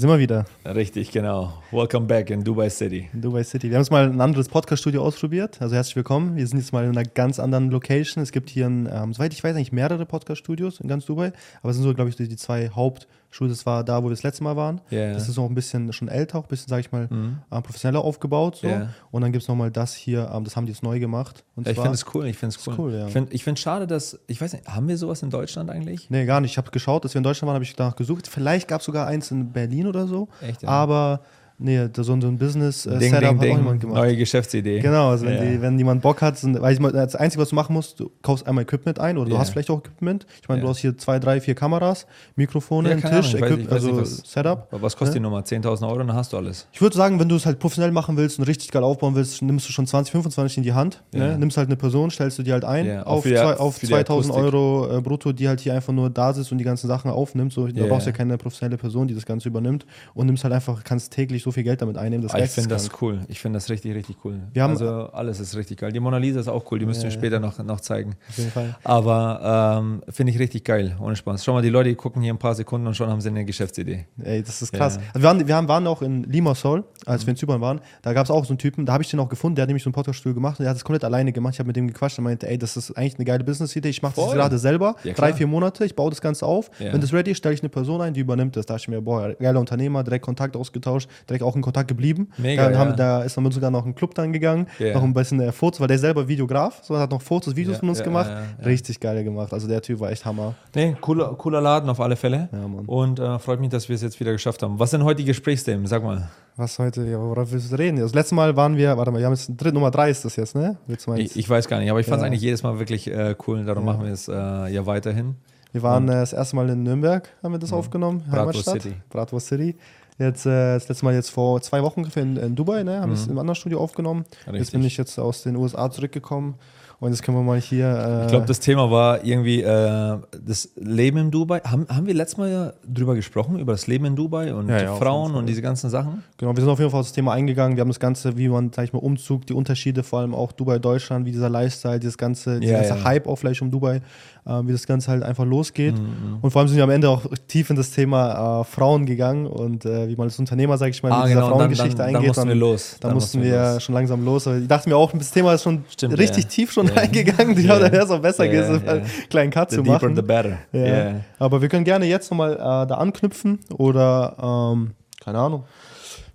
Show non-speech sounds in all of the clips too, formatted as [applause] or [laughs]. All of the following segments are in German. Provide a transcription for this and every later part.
Sind wir wieder. Richtig, genau. Welcome back in Dubai City. In Dubai City. Wir haben jetzt mal ein anderes Podcast-Studio ausprobiert. Also herzlich willkommen. Wir sind jetzt mal in einer ganz anderen Location. Es gibt hier, ein, ähm, soweit ich weiß, eigentlich mehrere Podcast-Studios in ganz Dubai. Aber es sind so, glaube ich, die zwei Hauptstudios. Das war da, wo wir das letzte Mal waren. Ja. Das ist auch ein bisschen schon älter, auch ein bisschen, sage ich mal, äh, professioneller aufgebaut. So. Ja. Und dann gibt es nochmal das hier. Ähm, das haben die jetzt neu gemacht. Und Ich zwar- finde es cool, ich finde es cool. cool, ja. Ich finde es schade, dass, ich weiß nicht, haben wir sowas in Deutschland eigentlich? Nee, gar nicht. Ich habe geschaut, dass wir in Deutschland waren, habe ich danach gesucht. Vielleicht gab es sogar eins in Berlin oder so. Echt, ja? Aber nee, da so ein so ein Business-Setup Ding, hat ding, auch niemand gemacht. neue Geschäftsidee. Genau, also wenn, Ja. die, wenn jemand Bock hat, sind, weil ich mal, das Einzige, was du machen musst, du kaufst einmal Equipment ein oder du Ja. hast vielleicht auch Equipment. Ich meine, Ja. du hast hier zwei, drei, vier Kameras, Mikrofone, Ja, einen Tisch, Ahnung, Equip- weiß also nicht, was- Setup. Was kostet Ja. die Nummer? 10.000 Euro, dann hast du alles. Ich würde sagen, wenn du es halt professionell machen willst und richtig geil aufbauen willst, nimmst du schon 20, 25 in die Hand. Ja. Ne? Nimmst halt eine Person, stellst du die halt ein auf, die- zwei, auf für die 2000 Akustik. Euro äh, brutto, die halt hier einfach nur da sitzt und die ganzen Sachen aufnimmt. So, da Ja. brauchst du ja keine professionelle Person, die das Ganze übernimmt und nimmst halt einfach, kannst täglich so viel Geld damit einnehmen. Das Ah, ich finde das cool. Ich finde das richtig, richtig cool. Wir haben- also alles ist richtig geil. Die Mona Lisa ist auch cool, die müssen wir Ja. später noch, noch zeigen. Auf jeden Fall. Aber ähm, finde ich richtig geil, ohne Spaß. Schau mal, die Leute die gucken hier ein paar Sekunden und schon haben sie eine Geschäftsidee. Ey, das ist krass. Ja. Also wir, waren, wir haben, waren auch in Limassol, als wir in Zypern waren. Da gab es auch so einen Typen, da habe ich den auch gefunden, der hat nämlich so ein Podcaststudio gemacht und der hat das komplett alleine gemacht. Ich habe mit dem gequatscht und meinte, ey, das ist eigentlich eine geile Business-Idee. Ich mache das gerade selber, Ja, drei, vier Monate, ich baue das Ganze auf. Ja. Wenn das ready ist, stelle ich eine Person ein, die übernimmt das. Da dachte ich mir, boah, geiler Unternehmer, direkt Kontakt ausgetauscht, direkt auch in Kontakt geblieben. Mega, dann haben, ja. Da ist dann sogar noch ein Club dann gegangen, Ja. noch ein bisschen äh, Fotos, weil der selber Videograf, so hat noch Fotos, Videos Ja, von uns ja, gemacht. ja, ja. Richtig geil gemacht. Also der Typ war echt Hammer. Nee, cooler, cooler Laden auf alle Fälle. Ja. Und äh, freut mich, dass wir es jetzt wieder geschafft haben. Was sind heute die Gesprächsthemen? Sag mal. Was heute, ja, worauf willst du reden? Das letzte Mal waren wir, warte mal, wir haben jetzt dritt, Nummer drei ist das jetzt, ne? Mal Ich, ich weiß gar nicht, aber ich fand es Ja. eigentlich jedes Mal wirklich äh, cool und darum Ja. machen wir es äh, ja weiterhin. Wir waren äh, das erste Mal in Nürnberg, haben wir das aufgenommen, Mhm. Bratwurst Heimatstadt. City. Bratwurst City. Jetzt äh, das letzte Mal jetzt vor zwei Wochen ungefähr in, in Dubai, ne? Haben wir es im anderen Studio aufgenommen. Jetzt Mhm. Richtig. bin ich jetzt aus den USA zurückgekommen und jetzt können wir mal hier. Äh, Ich glaube, das Thema war irgendwie äh, das Leben in Dubai. Haben, haben wir letztes Mal ja drüber gesprochen, über das Leben in Dubai und Ja, die ja, Frauen und diese ganzen Sachen? Genau, wir sind auf jeden Fall auf das Thema eingegangen. Wir haben das Ganze, wie man, sag ich mal, Umzug, die Unterschiede, vor allem auch Dubai, Deutschland, wie dieser Lifestyle, dieses ganze, dieser ganze. Hype auch vielleicht um Dubai, äh, wie das Ganze halt einfach losgeht. Mhm, Und vor allem sind wir am Ende auch tief in das Thema äh, Frauen gegangen und äh, wie man als Unternehmer, sag ich mal, Ah, mit dieser genau, dann- Frauengeschichte dann- dann eingeht. mussten wir los. Da Dann mussten wir wir schon langsam los. Ich dachte mir auch, das Thema ist schon Stimmt, richtig tief schon [laughs] Ja, Ja. da wäre es auch besser Ja, gewesen, einen kleinen Cut The zu machen. the better. Ja. Yeah. Aber wir können gerne jetzt nochmal äh, da anknüpfen oder, ähm, keine Ahnung.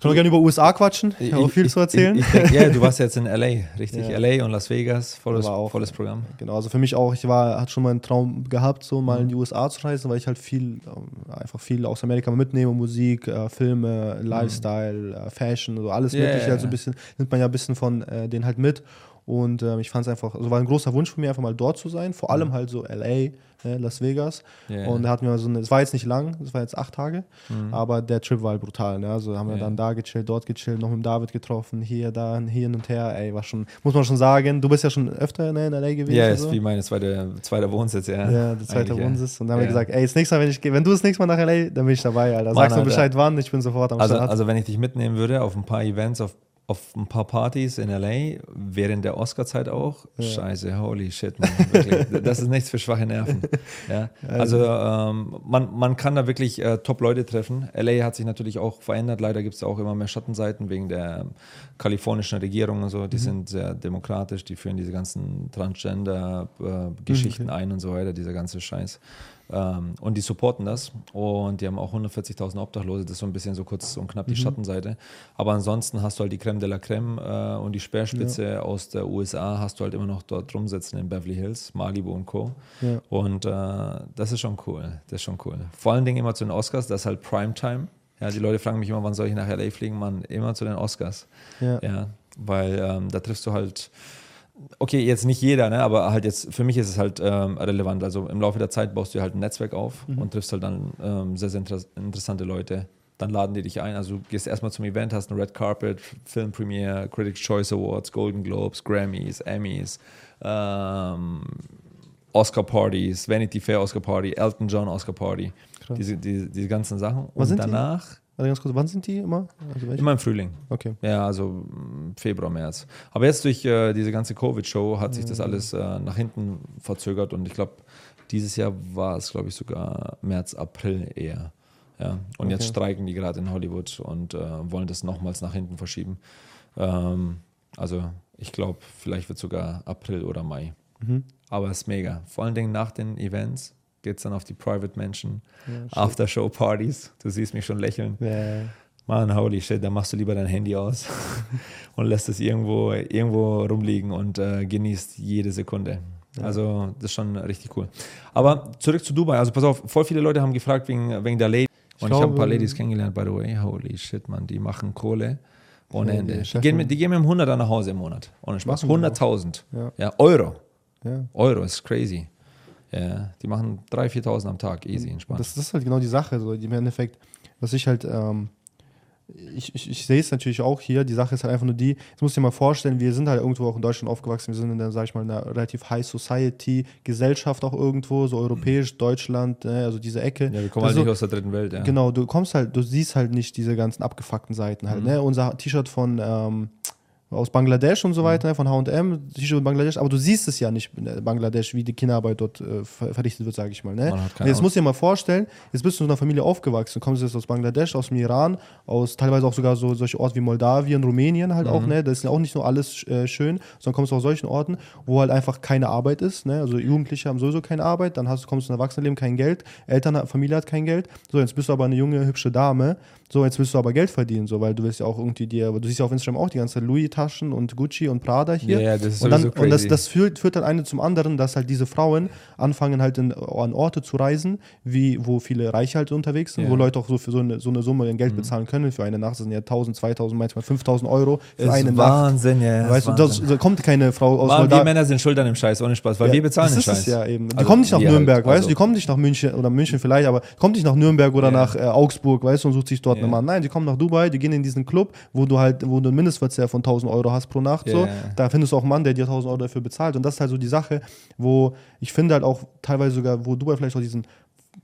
Können wir gerne über USA quatschen? Ich habe viel zu erzählen. Ich, ich denk, ja, du warst jetzt in LA, richtig? Ja. LA und Las Vegas, volles, auch- volles Programm. Genau, also für mich auch, ich war, hatte schon mal einen Traum gehabt, so mal Mhm. in die USA zu reisen, weil ich halt viel, ähm, einfach viel aus Amerika mitnehme, Musik, äh, Filme, Lifestyle, äh, Fashion, so alles Mhm. Ja, mögliche, ja, halt so ein bisschen, nimmt man ja ein bisschen von äh, denen halt mit. Und ähm, ich fand es einfach, also war ein großer Wunsch von mir, einfach mal dort zu sein, vor allem halt so LA, ne, Las Vegas. Mhm. Ja. Und da hatten wir so eine, es war jetzt nicht lang, es war jetzt acht Tage, Mhm. aber der Trip war halt brutal. Ne? Also haben wir Ja. dann da gechillt, dort gechillt, noch mit David getroffen, hier, da, hier hin und her. Ey, war schon, muss man schon sagen, du bist ja schon öfter ne, in LA gewesen. Ja, ist so. wie meine zweite, zweiter Wohnsitz, ja. Ja, der zweite. Wohnsitz. Und dann haben wir gesagt, ey, das nächste Mal, wenn ich gehe, wenn du das nächste Mal nach LA, dann bin ich dabei, Alter. Mann, Sagst du. Bescheid wann, ich bin sofort am Also, Start. also wenn ich dich mitnehmen würde auf ein paar Events, auf, auf ein paar Partys in LA, während der Oscar-Zeit auch, scheiße, holy shit, man, wirklich, [laughs] das ist nichts für schwache Nerven. Ja? Also ähm, man, man kann da wirklich äh, Top-Leute treffen. LA hat sich natürlich auch verändert, leider gibt es auch immer mehr Schattenseiten wegen der kalifornischen Regierung und so, die sind sehr demokratisch, die führen diese ganzen Transgender-Geschichten ein und so weiter, dieser ganze Scheiß. Ähm, und die supporten das und die haben auch 140.000 Obdachlose, das ist so ein bisschen so kurz und knapp die Schattenseite. Aber ansonsten hast du halt die Creme de la Creme äh, und die Speerspitze aus der USA hast du halt immer noch dort rumsitzen in Beverly Hills, Malibu und Co. Ja. Und äh, das ist schon cool, das ist schon cool. Vor allen Dingen immer zu den Oscars, das ist halt Primetime. Ja, die Leute fragen mich immer, wann soll ich nach LA fliegen? Man, immer zu den Oscars. Ja. Ja, weil ähm, da triffst du halt, okay, jetzt nicht jeder, ne, aber halt jetzt, für mich ist es halt ähm, relevant. Also im Laufe der Zeit baust du halt ein Netzwerk auf und triffst halt dann ähm, sehr, sehr inter interessante Leute. Dann laden die dich ein. Also du gehst erstmal zum Event, hast eine Red Carpet, Film Premiere, Critics Choice Awards, Golden Globes, Grammys, Emmys, ähm, Oscar Partys, Vanity Fair Oscar Party, Elton John Oscar Party, Krass. diese, diese, diese ganzen Sachen. Was und sind die? danach, Warte ganz kurz, wann sind die immer? Also immer im Frühling. Okay. Ja, also mm, Februar, März. Aber jetzt durch äh, diese ganze Covid-Show hat sich das alles äh, nach hinten verzögert und ich glaube, dieses Jahr war es, glaube ich, sogar März, April eher. Ja. Und okay. jetzt streiken die gerade in Hollywood und äh, wollen das nochmals nach hinten verschieben. Ähm, also ich glaube, vielleicht wird sogar April oder Mai. Mhm. Aber es ist mega. Vor allen Dingen nach den Events geht es dann auf die Private Menschen, ja, After-Show-Partys. Du siehst mich schon lächeln. Ja. Mann, holy shit, da machst du lieber dein Handy aus [laughs] und lässt es irgendwo, irgendwo rumliegen und äh, genießt jede Sekunde. Ja. Also, das ist schon richtig cool. Aber zurück zu Dubai. Also, pass auf, voll viele Leute haben gefragt wegen, wegen der Lady. Und ich, ich habe ein paar Ladies kennengelernt, by the way. Holy shit, man, die machen Kohle ohne ja, Ende. Die gehen, mit, die gehen mit einem 100er nach Hause im Monat. Ohne Spaß. 100.000. Ja. ja. Euro. Euro ist crazy. Ja, die machen 3.000, 4.000 am Tag, easy, entspannt. Das, das, ist halt genau die Sache. So, im Endeffekt, was ich halt ähm, ich, ich, ich sehe es natürlich auch hier. Die Sache ist halt einfach nur die, jetzt musst du dir mal vorstellen, wir sind halt irgendwo auch in Deutschland aufgewachsen. Wir sind in der, sag ich mal, einer relativ High Society Gesellschaft auch irgendwo, so europäisch, Deutschland, ne, also diese Ecke. Ja, wir kommen halt nicht aus der dritten Welt, ja. Genau, du kommst halt, du siehst halt nicht diese ganzen abgefuckten Seiten halt. Mhm. Ne? Unser T-Shirt von, ähm, aus Bangladesch und so mhm. weiter, von HM, T-Shirt Bangladesch, aber du siehst es ja nicht in Bangladesch, wie die Kinderarbeit dort äh, verrichtet wird, sage ich mal. Ne? Jetzt musst du dir mal vorstellen, jetzt bist du in einer Familie aufgewachsen, kommst jetzt aus Bangladesch, aus dem Iran, aus teilweise auch sogar so solche Orte wie Moldawien, Rumänien halt mhm. auch, ne? Das ist ja auch nicht nur alles äh, schön, sondern kommst du aus solchen Orten, wo halt einfach keine Arbeit ist, ne? Also Jugendliche haben sowieso keine Arbeit, dann hast, kommst du in Erwachsenenleben kein Geld, Eltern, Familie hat kein Geld. So, jetzt bist du aber eine junge, hübsche Dame, so, jetzt willst du aber Geld verdienen, so, weil du willst ja auch irgendwie dir, du siehst ja auf Instagram auch die ganze Louis-Taschen und Gucci und Prada hier. Ja, yeah, das ist und, dann, und das, das führt, führt dann eine zum anderen, dass halt diese Frauen anfangen halt in, an Orte zu reisen, wie, wo viele Reiche halt unterwegs sind, yeah. wo Leute auch so für so eine, so eine Summe Geld mhm. bezahlen können. Für eine Nacht das sind ja 1000, 2000, manchmal 5000 Euro für ist eine Wahnsinn, Nacht. Ja, weißt du, das, da kommt keine Frau aus Mann, Wir Männer sind Schultern im Scheiß, ohne Spaß, weil ja, wir bezahlen den Scheiß. ja eben. Die also, kommen nicht nach Nürnberg, halt, weißt du, also die kommen nicht nach München oder München vielleicht, aber kommt nicht nach Nürnberg oder nach äh, Augsburg, weißt du, und sucht sich dort einen Mann. Nein, die kommen nach Dubai, die gehen in diesen Club, wo du halt, wo du einen Mindestverzehr von 1000 Euro hast pro Nacht. Yeah. So. Da findest du auch einen Mann, der dir 1000 Euro dafür bezahlt. Und das ist halt so die Sache, wo ich finde halt auch teilweise sogar, wo Dubai vielleicht auch diesen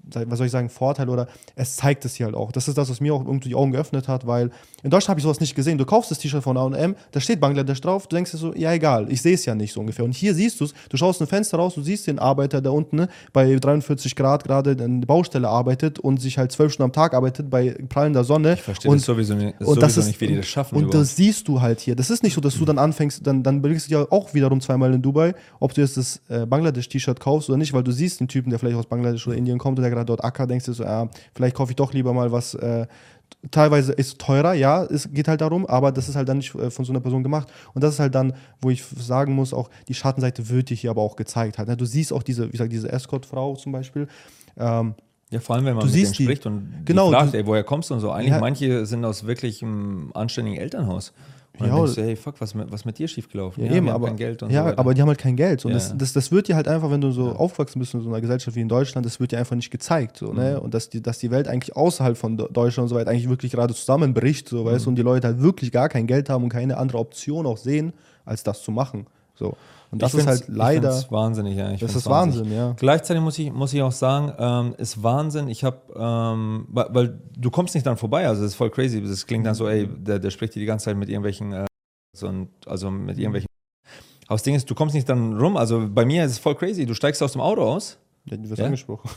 was soll ich sagen, Vorteil oder es zeigt es hier halt auch. Das ist das, was mir auch irgendwie die Augen geöffnet hat, weil in Deutschland habe ich sowas nicht gesehen. Du kaufst das T-Shirt von A&M, da steht Bangladesch drauf, du denkst dir so, ja egal, ich sehe es ja nicht so ungefähr. Und hier siehst du es, du schaust ein Fenster raus, du siehst den Arbeiter, der unten ne, bei 43 Grad gerade an der Baustelle arbeitet und sich halt zwölf Stunden am Tag arbeitet bei prallender Sonne. Ich verstehe und, das sowieso, nicht, und sowieso das ist, nicht, wie die das schaffen. Und überhaupt. das siehst du halt hier. Das ist nicht so, dass du dann anfängst, dann, dann blickst du ja auch wiederum zweimal in Dubai, ob du jetzt das äh, Bangladesch-T-Shirt kaufst oder nicht, weil du siehst den Typen, der vielleicht aus Bangladesch oder Indien kommt und der gerade dort acker, denkst du so, ja, vielleicht kaufe ich doch lieber mal was. Äh, teilweise ist teurer, ja, es geht halt darum, aber das ist halt dann nicht äh, von so einer Person gemacht. Und das ist halt dann, wo ich sagen muss, auch die Schattenseite wird dir hier aber auch gezeigt. Halt, ne? Du siehst auch diese, wie gesagt, diese Escort-Frau zum Beispiel. Ähm, ja, vor allem, wenn man du mit denen spricht und genau, fragt, ey, woher kommst du und so. Eigentlich, ja, manche sind aus wirklich einem anständigen Elternhaus. Und ja, dann denkst du, hey, fuck, was, was mit dir schiefgelaufen? Ja, ja eben, aber, kein Geld und ja, so aber die haben halt kein Geld. Und ja. das, das, das wird dir halt einfach, wenn du so ja. aufgewachsen bist in so einer Gesellschaft wie in Deutschland, das wird dir einfach nicht gezeigt. So, ne? mhm. ne? Und dass die, dass die Welt eigentlich außerhalb von Deutschland und so weiter eigentlich wirklich gerade zusammenbricht, so, weißt mhm. und die Leute halt wirklich gar kein Geld haben und keine andere Option auch sehen, als das zu machen. So. Und das ist halt leider. Das ist wahnsinnig, ja. Ich das ist Wahnsinn, ja. Gleichzeitig muss ich, muss ich auch sagen, ähm, ist Wahnsinn. Ich habe, ähm, weil, weil, du kommst nicht dann vorbei, also das ist voll crazy. Das klingt dann so, ey, der, der spricht dir die ganze Zeit mit irgendwelchen äh, und also mit irgendwelchen. Aber das Ding ist, du kommst nicht dann rum. Also bei mir ist es voll crazy. Du steigst aus dem Auto aus. Ja, du wirst ja? angesprochen.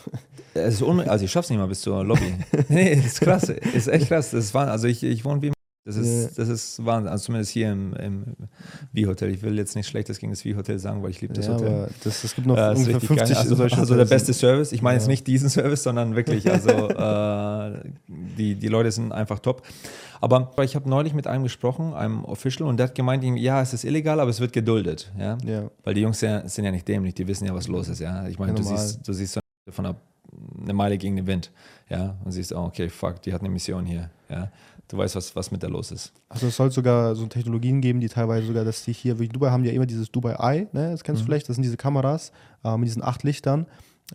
Es ist also ich schaff's nicht mal bis zur Lobby. [laughs] nee, das ist krass. ist echt krass. Das war, also ich, ich wohne wie das ist, das ist Wahnsinn. Also zumindest hier im, im Wie-Hotel. Ich will jetzt nicht Schlechtes gegen das Wie-Hotel sagen, weil ich liebe das ja, Hotel. Das, es gibt noch äh, ungefähr 50 also, also der beste Service. Ich meine ja. jetzt nicht diesen Service, sondern wirklich, also [laughs] äh, die, die Leute sind einfach top. Aber ich habe neulich mit einem gesprochen, einem Official, und der hat gemeint, ja, es ist illegal, aber es wird geduldet. Ja? ja. Weil die Jungs sind ja nicht dämlich, die wissen ja, was los ist. Ja? Ich meine, du siehst, du siehst so von einer, eine Meile gegen den Wind. Ja? Und siehst, oh, okay, fuck, die hat eine Mission hier. Ja? Du weißt, was, was mit der los ist. Also es soll sogar so Technologien geben, die teilweise sogar, dass die hier, wie Dubai haben ja immer dieses Dubai Eye, ne? das kennst mhm. du vielleicht, das sind diese Kameras äh, mit diesen acht Lichtern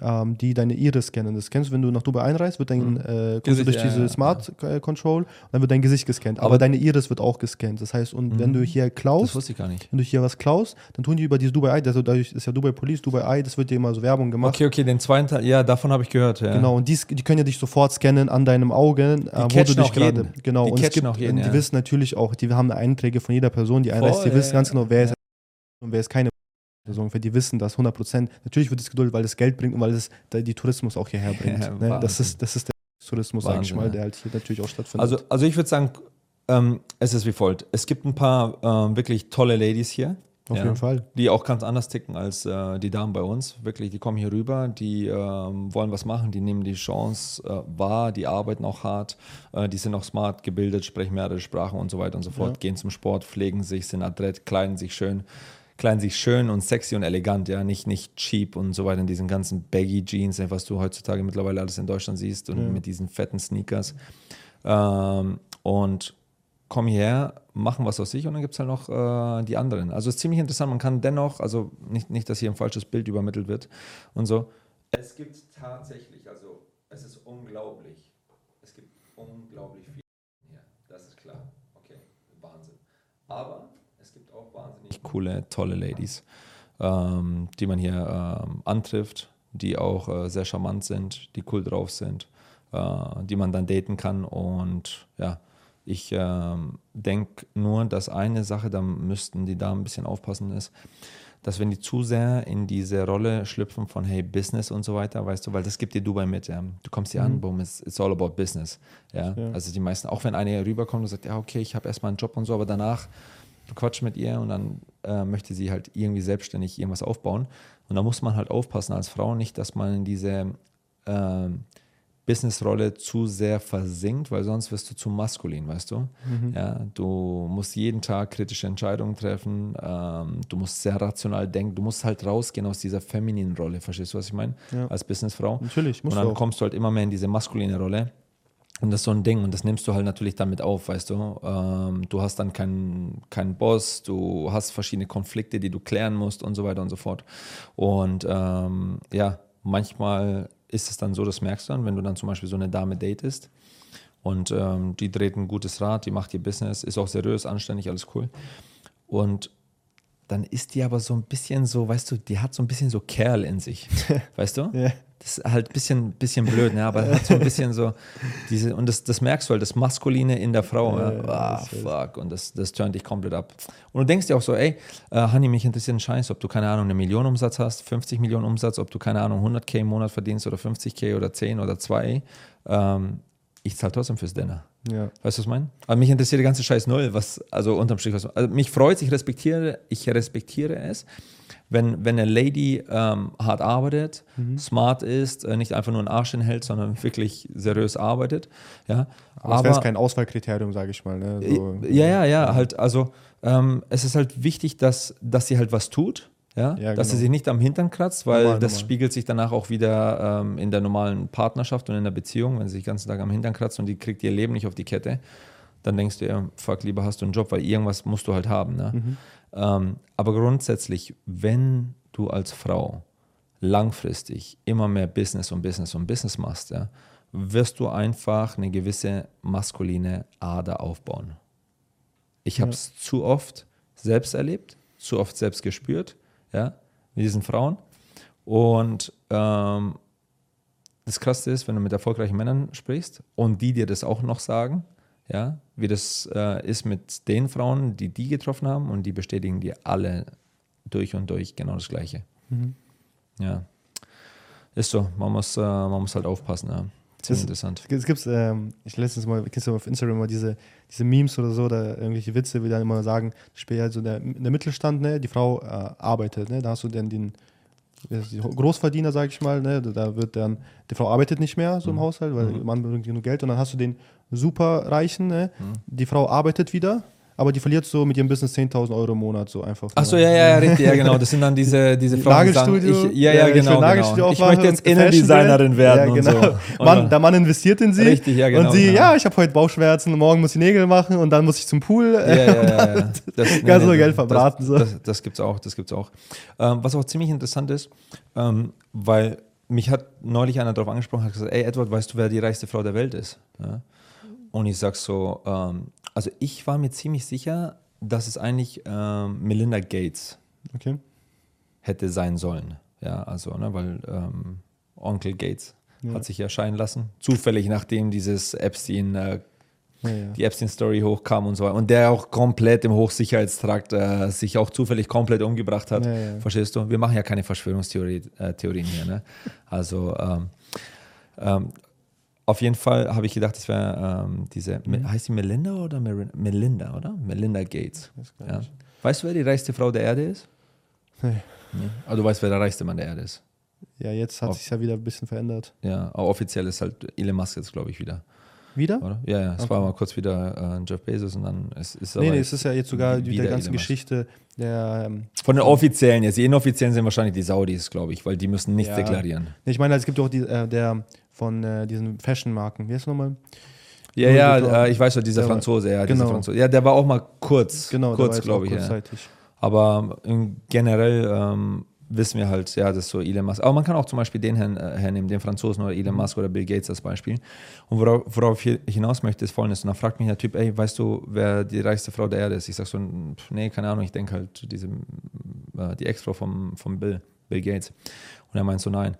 ähm, die deine Iris scannen. Das kennst du, wenn du nach Dubai einreist, wird dein, mhm. äh, du durch ja, diese Smart ja. Äh, Control und dann wird dein Gesicht gescannt. Aber, Aber, deine Iris wird auch gescannt. Das heißt, und mhm. wenn du hier klaust, wenn du hier was klaust, dann tun die über diese Dubai Eye, also dadurch ist ja Dubai Police, Dubai Eye, das wird dir immer so Werbung gemacht. Okay, okay, den zweiten Teil, ja, davon habe ich gehört. Ja. Genau, und die, die können ja dich sofort scannen an deinem Auge, äh, wo du dich gerade. Genau, die und es gibt, auch jeden, die wissen natürlich auch, die haben Einträge von jeder Person, die einreist, die wissen ganz genau, wer ist und wer ist keine so ungefähr, die wissen das 100 Prozent. Natürlich wird es geduldet, weil es Geld bringt und weil es die Tourismus auch hierher bringt. Ja, ne? das, ist, das ist der Alltagstourismus, sage ich mal, der halt hier natürlich auch stattfindet. Also, also ich würde sagen, ähm, es ist wie folgt. Es gibt ein paar ähm, wirklich tolle Ladies hier. Auf ja, jeden Fall. Die auch ganz anders ticken als äh, die Damen bei uns. Wirklich, die kommen hier rüber, die ähm, wollen was machen, die nehmen die Chance äh, wahr, die arbeiten auch hart, äh, die sind auch smart, gebildet, sprechen mehrere Sprachen und so weiter und so fort, ja. gehen zum Sport, pflegen sich, sind adrett, kleiden sich schön kleiden sich schön und sexy und elegant, ja, nicht, nicht cheap und so weiter in diesen ganzen Baggy Jeans, was du heutzutage mittlerweile alles in Deutschland siehst und ja. mit diesen fetten Sneakers. Ähm, und kommen hierher, machen was aus sich und dann gibt es halt noch äh, die anderen. Also es ist ziemlich interessant, man kann dennoch, also nicht, nicht, dass hier ein falsches Bild übermittelt wird und so. Es gibt tatsächlich, also es ist unglaublich, es gibt unglaublich viel hier, das ist klar, okay, Wahnsinn. Aber wahnsinnig coole, tolle Ladies, ähm, die man hier ähm, antrifft, die auch äh, sehr charmant sind, die cool drauf sind, äh, die man dann daten kann und ja, ich ähm, denke nur, dass eine Sache, da müssten die da ein bisschen aufpassen, ist, dass wenn die zu sehr in diese Rolle schlüpfen von hey, Business und so weiter, weißt du, weil das gibt dir Dubai mit, ja. Du kommst hier mhm. an, boom, it's, it's all about business. Ja? ja? Also die meisten, auch wenn eine hier rüberkommt und sagt, ja, okay, ich habe erstmal einen Job und so, aber danach du quatsch mit ihr und dann äh, möchte sie halt irgendwie selbstständig irgendwas aufbauen. Und da muss man halt aufpassen als Frau nicht, dass man in diese äh, Businessrolle zu sehr versinkt, weil sonst wirst du zu maskulin, weißt du? Mhm. Ja, du musst jeden Tag kritische Entscheidungen treffen, ähm, du musst sehr rational denken, du musst halt rausgehen aus dieser femininen Rolle, verstehst du, was ich meine? Ja. Als Businessfrau. Natürlich, musst Und dann kommst du halt immer mehr in diese maskuline Rolle. Und das ist so ein Ding und das nimmst du halt natürlich damit auf, weißt du. Ähm, du hast dann keinen kein Boss, du hast verschiedene Konflikte, die du klären musst und so weiter und so fort. Und ähm, ja, manchmal ist es dann so, das merkst du dann, wenn du dann zum Beispiel so eine Dame datest und ähm, die dreht ein gutes Rad, die macht ihr Business, ist auch seriös, anständig, alles cool. Und dann ist die aber so ein bisschen so, weißt du, die hat so ein bisschen so Kerl in sich, [laughs] weißt du? Ja. Das ist halt ein bisschen, bisschen blöd, ne? aber hat so ein bisschen so diese, und das, das merkst du halt, das Maskuline in der Frau. Ja, ja. Ah, fuck, und das, das turnt dich komplett ab. Und du denkst dir auch so, ey, äh, Honey, mich interessiert ein Scheiß, ob du, keine Ahnung, eine Million Umsatz hast, 50 Millionen Umsatz, ob du, keine Ahnung, 100k im Monat verdienst oder 50k oder 10 oder 2. Ähm, ich zahle trotzdem fürs Dinner. Ja. Weißt du, was ich meine? Aber mich interessiert der ganze Scheiß null, was, also unterm Strich, was, also mich freut, ich respektiere, ich respektiere es, wenn, wenn eine Lady ähm, hart arbeitet, mhm. smart ist, äh, nicht einfach nur einen Arsch hinhält, sondern [laughs] wirklich seriös arbeitet. Ja. Aber, Aber das wäre kein Auswahlkriterium, sage ich mal. Ne? So, ja, ja, ja, halt, also ähm, es ist halt wichtig, dass, dass sie halt was tut. Ja, ja dass genau. sie sich nicht am Hintern kratzt, weil normal, das normal. spiegelt sich danach auch wieder ähm, in der normalen Partnerschaft und in der Beziehung, wenn sie sich den ganzen Tag am Hintern kratzt und die kriegt ihr Leben nicht auf die Kette, dann denkst du ja, fuck, lieber hast du einen Job, weil irgendwas musst du halt haben. Ne? Mhm. Ähm, aber grundsätzlich, wenn du als Frau langfristig immer mehr Business und Business und Business machst, ja, wirst du einfach eine gewisse maskuline Ader aufbauen. Ich habe es ja. zu oft selbst erlebt, zu oft selbst gespürt, ja, mit diesen Frauen. Und ähm, das Krasse ist, wenn du mit erfolgreichen Männern sprichst und die dir das auch noch sagen, ja, wie das äh, ist mit den Frauen, die die getroffen haben und die bestätigen dir alle durch und durch genau das Gleiche. Mhm. Ja, ist so. Man muss, äh, man muss halt aufpassen. Ja. Ziemlich interessant. Es gibt, ähm, ich letztens mal, kennst du auf Instagram mal diese, diese Memes oder so, da irgendwelche Witze, wie dann immer sagen, spielt halt so der, der Mittelstand, ne, die Frau äh, arbeitet, ne, da hast du dann den, Großverdiener, sag ich mal, ne? da wird dann, die Frau arbeitet nicht mehr so im mhm. Haushalt, weil mhm. Mann bringt genug Geld und dann hast du den Superreichen, ne? Mhm. die Frau arbeitet wieder, aber die verliert so mit ihrem Business 10.000 Euro im Monat so einfach. Achso, ja, ja, ja, [laughs] richtig, ja, genau. Das sind dann diese, diese die Frauen, Nagelstudio, sagen, ich, ja, ja, genau. Ich, genau. ich möchte jetzt Innendesignerin werden ja, genau. und so. [laughs] Mann, der Mann investiert in sie. Richtig, ja, genau. Und sie, genau. ja, ich habe heute Bauchschmerzen, morgen muss ich Nägel machen und dann muss ich zum Pool. Ja, ja, ja. ja. [laughs] Das, Ganz nee, nee, Geld verbraten. Das, so. das, das gibt's auch, das gibt's auch. Ähm, was auch ziemlich interessant ist, ähm, weil mich hat neulich einer darauf angesprochen, hat gesagt, ey Edward, weißt du, wer die reichste Frau der Welt ist? Ja? Und ich sag so, ähm, also ich war mir ziemlich sicher, dass es eigentlich ähm, Melinda Gates okay. hätte sein sollen. Ja, also, ne, weil ähm, Onkel Gates ja. hat sich erscheinen lassen. Zufällig, nachdem dieses Epstein, äh, ja, ja. die Epstein-Story hochkam und so weiter. Und der auch komplett im Hochsicherheitstrakt äh, sich auch zufällig komplett umgebracht hat. Verstehst du? Wir machen ja keine Verschwörungstheorien äh, hier. Ne? Also, ähm, ähm, auf jeden Fall habe ich gedacht, das wäre ähm, diese, mhm. heißt sie Melinda oder Mer Melinda, oder? Melinda Gates. Ja. Weißt du, wer die reichste Frau der Erde ist? Nee. nee. Aber du weißt, wer der reichste Mann der Erde ist. Ja, jetzt hat sich ja wieder ein bisschen verändert. Ja, aber offiziell ist halt Elon Musk jetzt, glaube ich, wieder. Wieder? Oder? Ja, ja, es okay. war mal kurz wieder äh, Jeff Bezos und dann ist es Nee, nee, es ist ja jetzt sogar mit der ganzen Geschichte der. Ähm, Von den offiziellen, jetzt die inoffiziellen sind wahrscheinlich die Saudis, glaube ich, weil die müssen nichts ja. deklarieren. Nee, ich meine, es gibt auch die, äh, der von äh, diesen Fashion-Marken, wie heißt nochmal? Ja, ja, äh, ich weiß schon, dieser Franzose, ja, genau. dieser Franzose. Ja, der war auch mal kurz, genau, kurz, glaube ich. Ja. Aber generell ähm, wissen wir halt, ja, das ist so Elon Musk. Aber man kann auch zum Beispiel den her, äh, hernehmen, den Franzosen oder Elon mhm. Musk oder Bill Gates als Beispiel. Und worauf, worauf ich hinaus möchte, ist folgendes. Und dann fragt mich der Typ, ey, weißt du, wer die reichste Frau der Erde ist? Ich sag so, nee, keine Ahnung, ich denke halt diese, äh, die Ex-Frau vom, vom Bill, Bill Gates. Und er meint so, nein.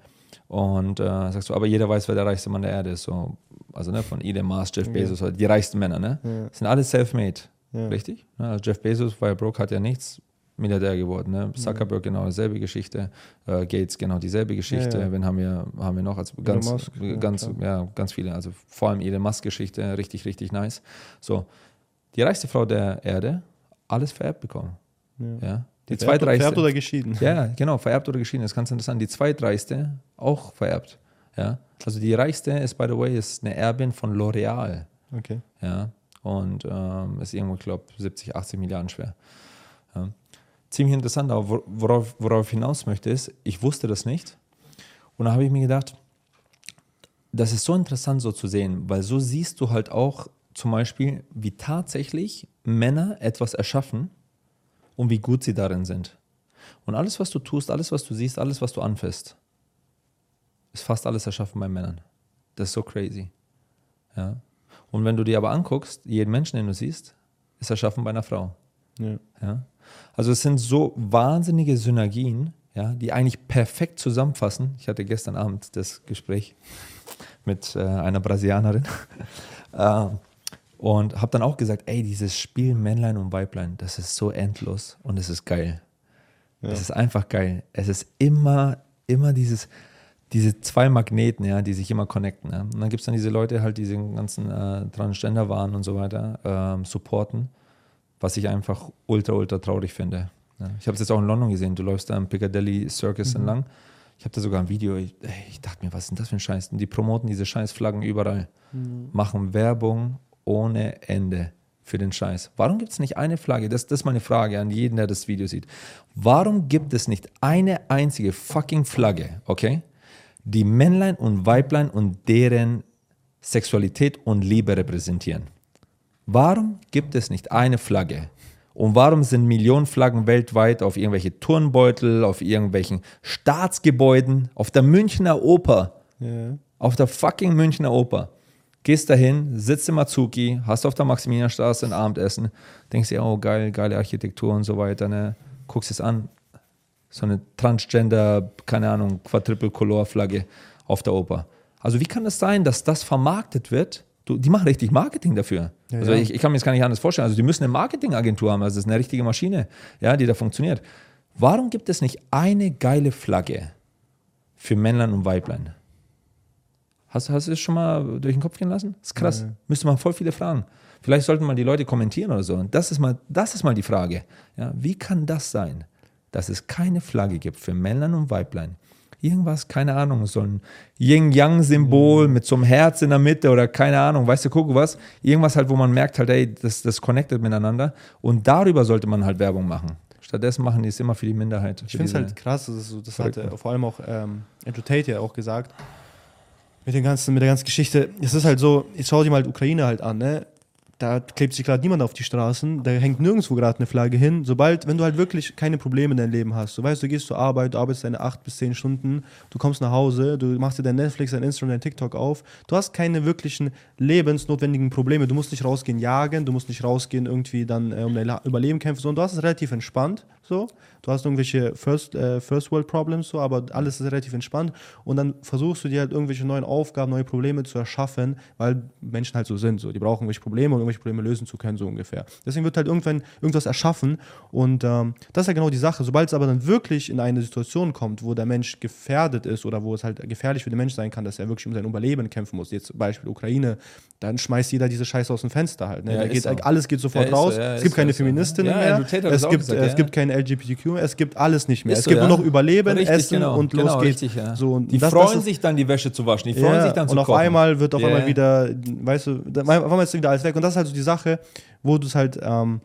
Und äh, sagst du, aber jeder weiß, wer der reichste Mann der Erde ist. So, also ne, von Elon Musk, Jeff Bezos, ja. die reichsten Männer, ne? Ja. Sind alle self-made. Ja. Richtig? Also Jeff Bezos war ja broke, hat ja nichts. Milliardär geworden. Ne? Zuckerberg genau dieselbe Geschichte, äh, Gates genau dieselbe Geschichte. Ja, ja. Wen haben wir, haben wir noch? Also ganz, Musk, ganz, ja, ja, ganz viele. Also vor allem Elon Musk-Geschichte, richtig, richtig nice. So, die reichste Frau der Erde, alles vererbt bekommen. Ja. Die vererbt, zweitreichste. Vererbt oder geschieden. Ja, genau, vererbt oder geschieden. Das ist ganz interessant. Die zweitreichste auch vererbt. Ja. Also die reichste ist, by the way, ist eine Erbin von L'Oreal. Okay. Ja. Und ähm, ist irgendwo, ich glaube, 70, 80 Milliarden schwer. Ja ziemlich interessant, aber worauf, worauf ich hinaus möchte, ist, ich wusste das nicht. Und da habe ich mir gedacht, das ist so interessant so zu sehen, weil so siehst du halt auch zum Beispiel, wie tatsächlich Männer etwas erschaffen und wie gut sie darin sind. Und alles, was du tust, alles, was du siehst, alles, was du anfasst, ist fast alles erschaffen bei Männern. Das ist so crazy. Ja. Und wenn du dir aber anguckst, jeden Menschen, den du siehst, ist erschaffen bei einer Frau. Ja. ja? Also es sind so wahnsinnige Synergien, ja, die eigentlich perfekt zusammenfassen. Ich hatte gestern Abend das Gespräch mit äh, einer Brasilianerin [laughs] äh, und habe dann auch gesagt, ey, dieses Spiel Männlein und Weiblein, das ist so endlos und es ist geil. Ja. Es ist einfach geil. Es ist immer, immer dieses, diese zwei Magneten, ja, die sich immer connecten. Ja. Und dann gibt es dann diese Leute halt, die diesen ganzen äh, Transgender waren und so weiter, ähm, supporten was ich einfach ultra, ultra traurig finde. Ja, ich habe es jetzt auch in London gesehen. Du läufst da im Piccadilly Circus mhm. entlang. Ich habe da sogar ein Video. Ich, ich, dachte mir, was ist denn das für ein Scheiß? Und die promoten diese Scheißflaggen überall. Mhm. Machen Werbung ohne Ende für den Scheiß. Warum gibt es nicht eine Flagge? Das, das ist meine Frage an jeden, der das Video sieht. Warum gibt es nicht eine einzige fucking Flagge, okay? Die Männlein und Weiblein und deren Sexualität und Liebe repräsentieren. Warum gibt es nicht eine Flagge? Und warum sind Millionen Flaggen weltweit auf irgendwelche Turnbeutel, auf irgendwelchen Staatsgebäuden, auf der Münchner Oper? Ja. Auf der fucking Münchner Oper. Gehst dahin, sitzt im Azuki, hast auf der Maximilianstraße ein Abendessen, denkst dir, oh geil, geile Architektur und so weiter, ne? Guckst es an, so eine Transgender, keine Ahnung, Quadruple-Color-Flagge auf der Oper. Also wie kann es das sein, dass das vermarktet wird Du, die machen richtig Marketing dafür. Ja, also ja. Ich, ich, kann mir das gar nicht anders vorstellen. Also die müssen eine Marketingagentur haben, also das ist eine richtige Maschine, ja, die da funktioniert. Warum gibt es nicht eine geile Flagge für Männlein und Weiblein? Hast, hast du es schon mal durch den Kopf gehen lassen? Das ist krass. Ja, Müsste man voll viele fragen. Vielleicht sollten mal die Leute kommentieren oder so. Und das ist mal, das ist mal die Frage. Ja, wie kann das sein, dass es keine Flagge gibt für Männlein und Weiblein? irgendwas, keine Ahnung, so ein Yin-Yang-Symbol mhm. mit so einem Herz in der Mitte oder keine Ahnung, weißt du, guck was, irgendwas halt, wo man merkt halt, ey, das, das connected miteinander und darüber sollte man halt Werbung machen. Stattdessen machen die es immer für die Minderheit. Ich finde es halt krass, das, ist so, das hat äh, vor allem auch ähm, Andrew Tate ja auch gesagt, mit, den ganzen, mit der ganzen Geschichte. Es ist halt so, jetzt schau dir mal Ukraine halt an, ne? Da klebt sich gerade niemand auf die Straßen, da hängt nirgendwo gerade eine Flagge hin. Sobald, wenn du halt wirklich keine Probleme in deinem Leben hast, du weißt, du gehst zur Arbeit, du arbeitest deine acht bis zehn Stunden, du kommst nach Hause, du machst dir dein Netflix, dein Instagram, dein TikTok auf, du hast keine wirklichen lebensnotwendigen Probleme, du musst nicht rausgehen jagen, du musst nicht rausgehen irgendwie dann äh, um dein Überleben kämpfen, sondern du hast es relativ entspannt, so. Du hast irgendwelche First, äh, First World Problems, so, aber alles ist relativ entspannt und dann versuchst du dir halt irgendwelche neuen Aufgaben, neue Probleme zu erschaffen, weil Menschen halt so sind, so. Die brauchen irgendwelche Probleme und irgendwelche Probleme lösen zu können, so ungefähr. Deswegen wird halt irgendwann irgendwas erschaffen und ähm, das ist ja genau die Sache. Sobald es aber dann wirklich in eine Situation kommt, wo der Mensch gefährdet ist oder wo es halt gefährlich für den Mensch sein kann, dass er wirklich um sein Überleben kämpfen muss, jetzt Beispiel Ukraine, dann schmeißt jeder diese Scheiße aus dem Fenster halt. Ne? Ja, geht, so. alles geht sofort Ja, raus. so, ja, es gibt keine so. Feministinnen mehr. es gibt, gesagt, es gibt kein LGBTQ mehr. Es gibt alles nicht mehr. Es gibt nur noch Überleben, Richtig, Essen genau, und los genau, geht's. richtig. So, und die das- freuen das sich dann, die Wäsche zu waschen. Die freuen sich dann zu und auf kochen. einmal wird auf einmal wieder, weißt du, auf einmal ist wieder alles weg. Und das halt so die Sache, wo du es halt, ähm,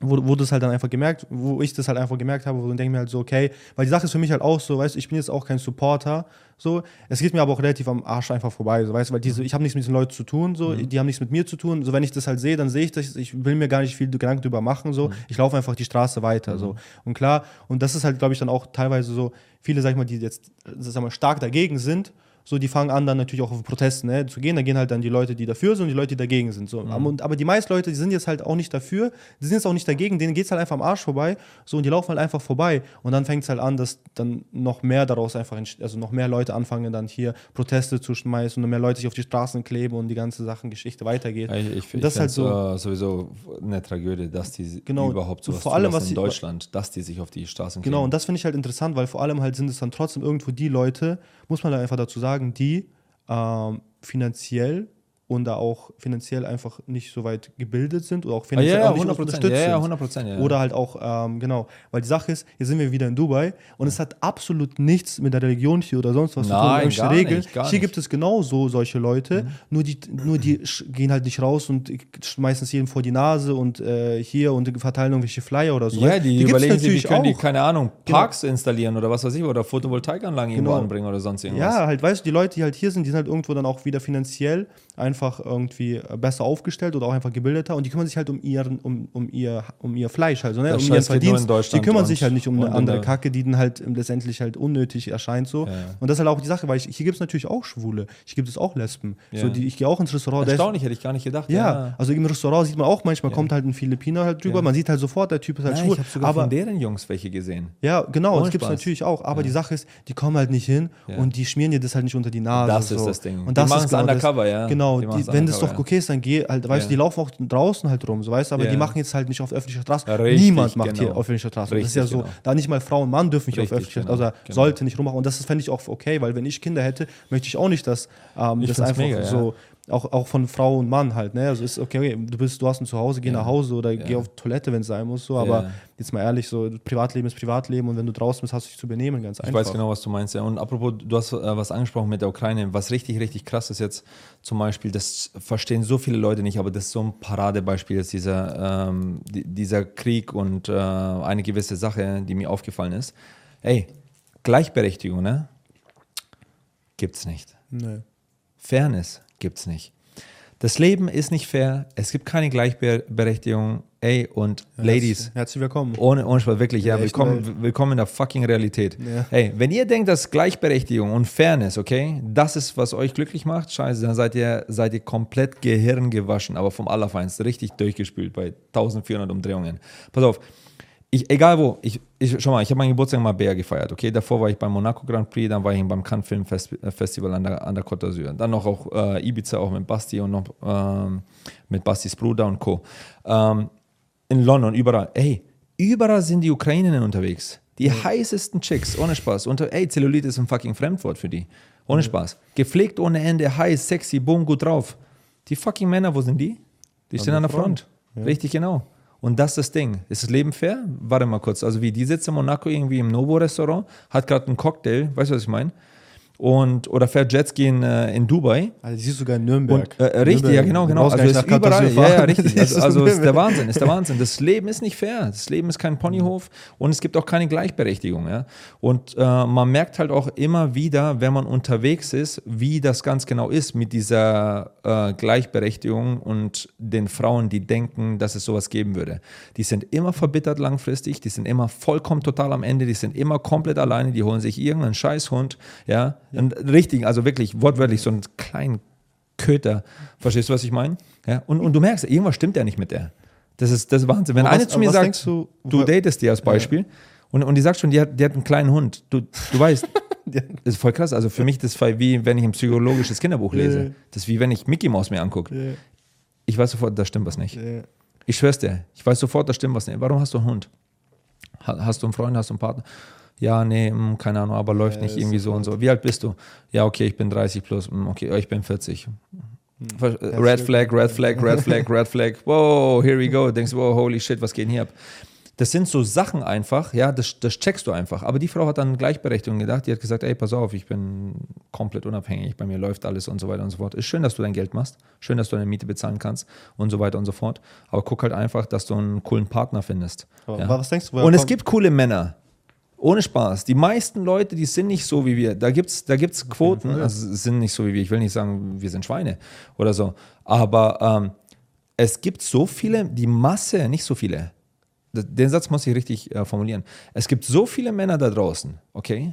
wo, wo du es halt dann einfach gemerkt, wo ich das halt einfach gemerkt habe, wo ich denke mir halt so, okay, weil die Sache ist für mich halt auch so, weißt du, ich bin jetzt auch kein Supporter, so, es geht mir aber auch relativ am Arsch einfach vorbei, so, weißt du, weil diese, ich habe nichts mit diesen Leuten zu tun, so, Mhm. die haben nichts mit mir zu tun, so, wenn ich das halt sehe, dann sehe ich das, ich will mir gar nicht viel Gedanken drüber machen, Mhm. so, ich laufe einfach die Straße weiter, so, und klar, und das ist halt, glaube ich, dann auch teilweise so, viele, sag ich mal, die jetzt, sag mal, stark dagegen sind, so, die fangen an, dann natürlich auch auf Proteste ne, zu gehen. Da gehen halt dann die Leute, die dafür sind und die Leute, die dagegen sind. So. Mhm. Und, aber die meisten Leute, die sind jetzt halt auch nicht dafür, die sind jetzt auch nicht dagegen, denen geht es halt einfach am Arsch vorbei. So, und die laufen halt einfach vorbei. Und dann fängt es halt an, dass dann noch mehr daraus einfach, also noch mehr Leute anfangen, dann hier Proteste zu schmeißen und mehr Leute sich auf die Straßen kleben und die ganze Sachen, Geschichte weitergeht. Ich, ich, das ist halt so- äh, sowieso eine Tragödie, dass die Genau. überhaupt so vor allem, was in Deutschland, dass die sich auf die Straßen Genau, kleben. und das finde ich halt interessant, weil vor allem halt sind es dann trotzdem irgendwo die Leute, muss man da einfach dazu sagen, die ähm, finanziell und da auch finanziell einfach nicht so weit gebildet sind oder auch Ah, finanziell ja, ja, auch nicht 100 Prozent. unterstützt Ja, ja, sind. 100 Prozent. Ja. Oder halt auch, ähm, genau, weil die Sache ist, hier sind wir wieder in Dubai und es hat absolut nichts mit der Religion hier oder sonst was zu tun, Nein, irgendwelche gar Regeln. nicht, hier nicht. Mhm. gibt es genauso solche Leute, nur die, nur die gehen halt nicht raus und es jedem vor die Nase und äh, hier und verteilen irgendwelche Flyer oder so. ja, die, gibt's überlegen sich, wie können die, auch. keine Ahnung, Parks installieren oder was weiß ich, oder Photovoltaikanlagen irgendwo Genau. anbringen oder sonst irgendwas. Ja, halt, weißt du, die Leute, die halt hier sind, die sind halt irgendwo dann auch wieder finanziell einfach irgendwie äh, besser aufgestellt oder auch einfach gebildeter und die kümmern sich halt um ihren, um, um ihr, um ihr Fleisch, also ne, um ihren Verdienst. Die kümmern sich halt nicht um eine in andere der- Kacke, die dann halt ähm, letztendlich halt unnötig erscheint so. Ja. Und das ist halt auch die Sache, weil ich, hier gibt es natürlich auch Schwule, hier gibt es auch Lesben. So, Ja. die, ich gehe auch ins Restaurant. ist- Erstaunlich, hätte ich gar nicht gedacht. Ja, also im Restaurant sieht man auch manchmal, Ja. kommt halt ein Filipiner halt drüber, Ja. man sieht halt sofort, der Typ ist halt Nein, schwul. ich habe sogar aber von deren Jungs welche gesehen. ja, genau, das gibt es natürlich auch. Aber Ja. die Sache ist, die kommen halt nicht hin Ja. und die schmieren dir das halt nicht unter die Nase. Das ist so. das Ding. Und Die das machen's ist genau undercover, das, ja. Genau, Die die, wenn das doch okay ist, dann geh halt, weißt du, die laufen auch draußen halt rum, so weißt du, aber die machen jetzt halt nicht auf öffentlicher Straße. Richtig, Niemand macht genau. hier auf öffentlicher Straße. das ist Richtig, ja so, genau. da nicht mal Frau und Mann dürfen nicht auf Richtig, öffentlicher genau, Straße, also genau. sollte nicht rummachen. Und das fände ich auch okay, weil wenn ich Kinder hätte, möchte ich auch nicht, dass ähm, Ich das einfach mega, ja. so, auch, auch von Frau und Mann halt, ne? Also ist okay, okay, du bist, du hast ein Zuhause, geh Ja. nach Hause oder Ja. geh auf Toilette, wenn es sein muss, so, aber Ja. jetzt mal ehrlich, so Privatleben ist Privatleben und wenn du draußen bist, hast du dich zu benehmen, ganz Ich einfach. weiß genau, was du meinst. Ja. Und apropos, du hast äh, was angesprochen mit der Ukraine. Was richtig, richtig krass ist jetzt zum Beispiel, das verstehen so viele Leute nicht, aber das ist so ein Paradebeispiel jetzt dieser, ähm, die, dieser Krieg und äh, eine gewisse Sache, die mir aufgefallen ist. Ey, Gleichberechtigung, ne? Gibt's nicht. Nee. Fairness gibt's nicht. Das Leben ist nicht fair. Es gibt keine Gleichberechtigung. Ey, und Ladies, Herzlich, willkommen. ohne, ohne Spaß, wirklich, ja, willkommen, willkommen in der fucking Realität. Ja. Hey, wenn ihr denkt, dass Gleichberechtigung und Fairness, okay, das ist, was euch glücklich macht, scheiße, dann seid ihr, seid ihr komplett gehirngewaschen, aber vom Allerfeinsten, richtig durchgespült bei 1400 Umdrehungen. Pass auf, ich, egal wo, ich, ich, schau mal, ich habe meinen Geburtstag mal Bär gefeiert, okay? Davor war ich beim Monaco Grand Prix, dann war ich beim Cannes Film äh, Festival an der, an der Côte d'Azur. Dann noch auch äh, Ibiza, auch mit Basti und noch ähm, mit Bastis Bruder und Co. Ähm, in London, überall. Ey, überall sind die Ukrainerinnen unterwegs. Die heißesten Chicks, ohne Spaß. Und, ey, Zellulite ist ein fucking Fremdwort für die. Ohne Spaß. Gepflegt ohne Ende, heiß, sexy, boom, gut drauf. Die fucking Männer, wo sind die? Die stehen an der Front. Richtig genau. Und das ist das Ding. Ist das Leben fair? Warte mal kurz. Also wie, die sitzt in Monaco irgendwie im Novo-Restaurant, hat gerade einen Cocktail, weißt du, was ich meine? Und, oder fährt Jetski in, äh, in Dubai. Also die siehst sogar in Nürnberg. Und, äh, richtig, Nürnberg. ja, genau, genau. Also ist überall, ja, ja, richtig. [laughs] Also, also ist der. Wahnsinn, ist der Wahnsinn. Das Leben ist nicht fair. Das Leben ist kein Ponyhof und es gibt auch keine Gleichberechtigung. Ja? Und äh, man merkt halt auch immer wieder, wenn man unterwegs ist, wie das ganz genau ist mit dieser äh, Gleichberechtigung und den Frauen, die denken, dass es sowas geben würde. Die sind immer verbittert langfristig, die sind immer vollkommen total am Ende, die sind immer komplett alleine, die holen sich irgendeinen Scheißhund, ja, einen richtigen, also wirklich wortwörtlich so einen kleinen Köter. Verstehst du, was ich meine? Ja? Und, und du merkst, irgendwas stimmt ja nicht mit der. Das ist, das ist Wahnsinn. Wenn eine zu mir sagt, du, du datest die als Beispiel, und, und die sagt schon, die hat, die hat einen kleinen Hund. Du, du weißt, [laughs] Ja. das ist voll krass. Also für mich das ist wie wenn ich ein psychologisches Kinderbuch lese. Ja. Das ist wie wenn ich Mickey Mouse mir angucke. Ja. ich weiß sofort, da stimmt was nicht. Ja. Ich schwör's dir, ich weiß sofort, da stimmt was nicht. Warum hast du einen Hund? Ha- Hast du einen Freund, hast du einen Partner? Ja, nee, hm, keine Ahnung, aber läuft Ja, nicht irgendwie so und so. Wie alt bist du? Ja, okay, ich bin 30 plus. Hm, Okay, ich bin 40. Ver- äh, Red Flag, Red Flag, Red Flag, Red Flag. Wow, here we go. Denkst du, wow, holy shit, was geht denn hier ab? Das sind so Sachen einfach, ja, das, das checkst du einfach. Aber die Frau hat dann Gleichberechtigung gedacht. Die hat gesagt, ey, pass auf, ich bin komplett unabhängig, bei mir läuft alles und so weiter und so fort. Ist schön, dass du dein Geld machst, schön, dass du deine Miete bezahlen kannst und so weiter und so fort. Aber guck halt einfach, dass du einen coolen Partner findest. Aber ja. was denkst du, Und es gibt coole Männer. Ohne Spaß. Die meisten Leute, die sind nicht so wie wir. Da gibt es da gibt's Quoten, also sind nicht so wie wir. Ich will nicht sagen, wir sind Schweine oder so. Aber ähm, es gibt so viele, die Masse, nicht so viele. Den Satz muss ich richtig äh, formulieren. Es gibt so viele Männer da draußen, okay?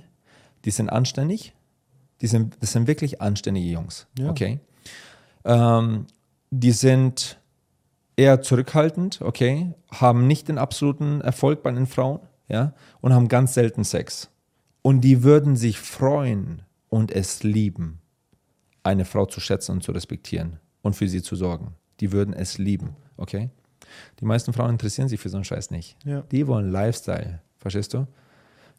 Die sind anständig. Die sind, das sind wirklich anständige Jungs, Ja. okay? Ähm, die sind eher zurückhaltend, okay, haben nicht den absoluten Erfolg bei den Frauen, ja, und haben ganz selten Sex. Und die würden sich freuen und es lieben, eine Frau zu schätzen und zu respektieren und für sie zu sorgen. Die würden es lieben, okay? Die meisten Frauen interessieren sich für so einen Scheiß nicht. Ja. Die wollen Lifestyle, verstehst du?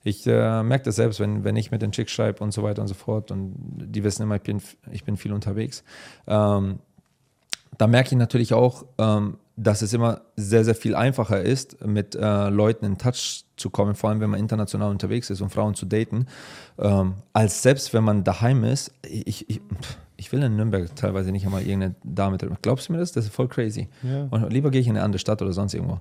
Ich äh, merke das selbst, wenn, wenn ich mit den Chicks schreibe und so weiter und so fort und die wissen immer, ich bin, ich bin viel unterwegs. Ähm, da merke ich natürlich auch, ähm, dass es immer sehr, sehr viel einfacher ist, mit äh, Leuten in Touch zu kommen, vor allem wenn man international unterwegs ist und Frauen zu daten, ähm, als selbst wenn man daheim ist. Ich, ich, ich will in Nürnberg teilweise nicht einmal irgendeine Dame treffen. Glaubst du mir das? Das ist voll crazy. Ja. Und lieber gehe ich in eine andere Stadt oder sonst irgendwo,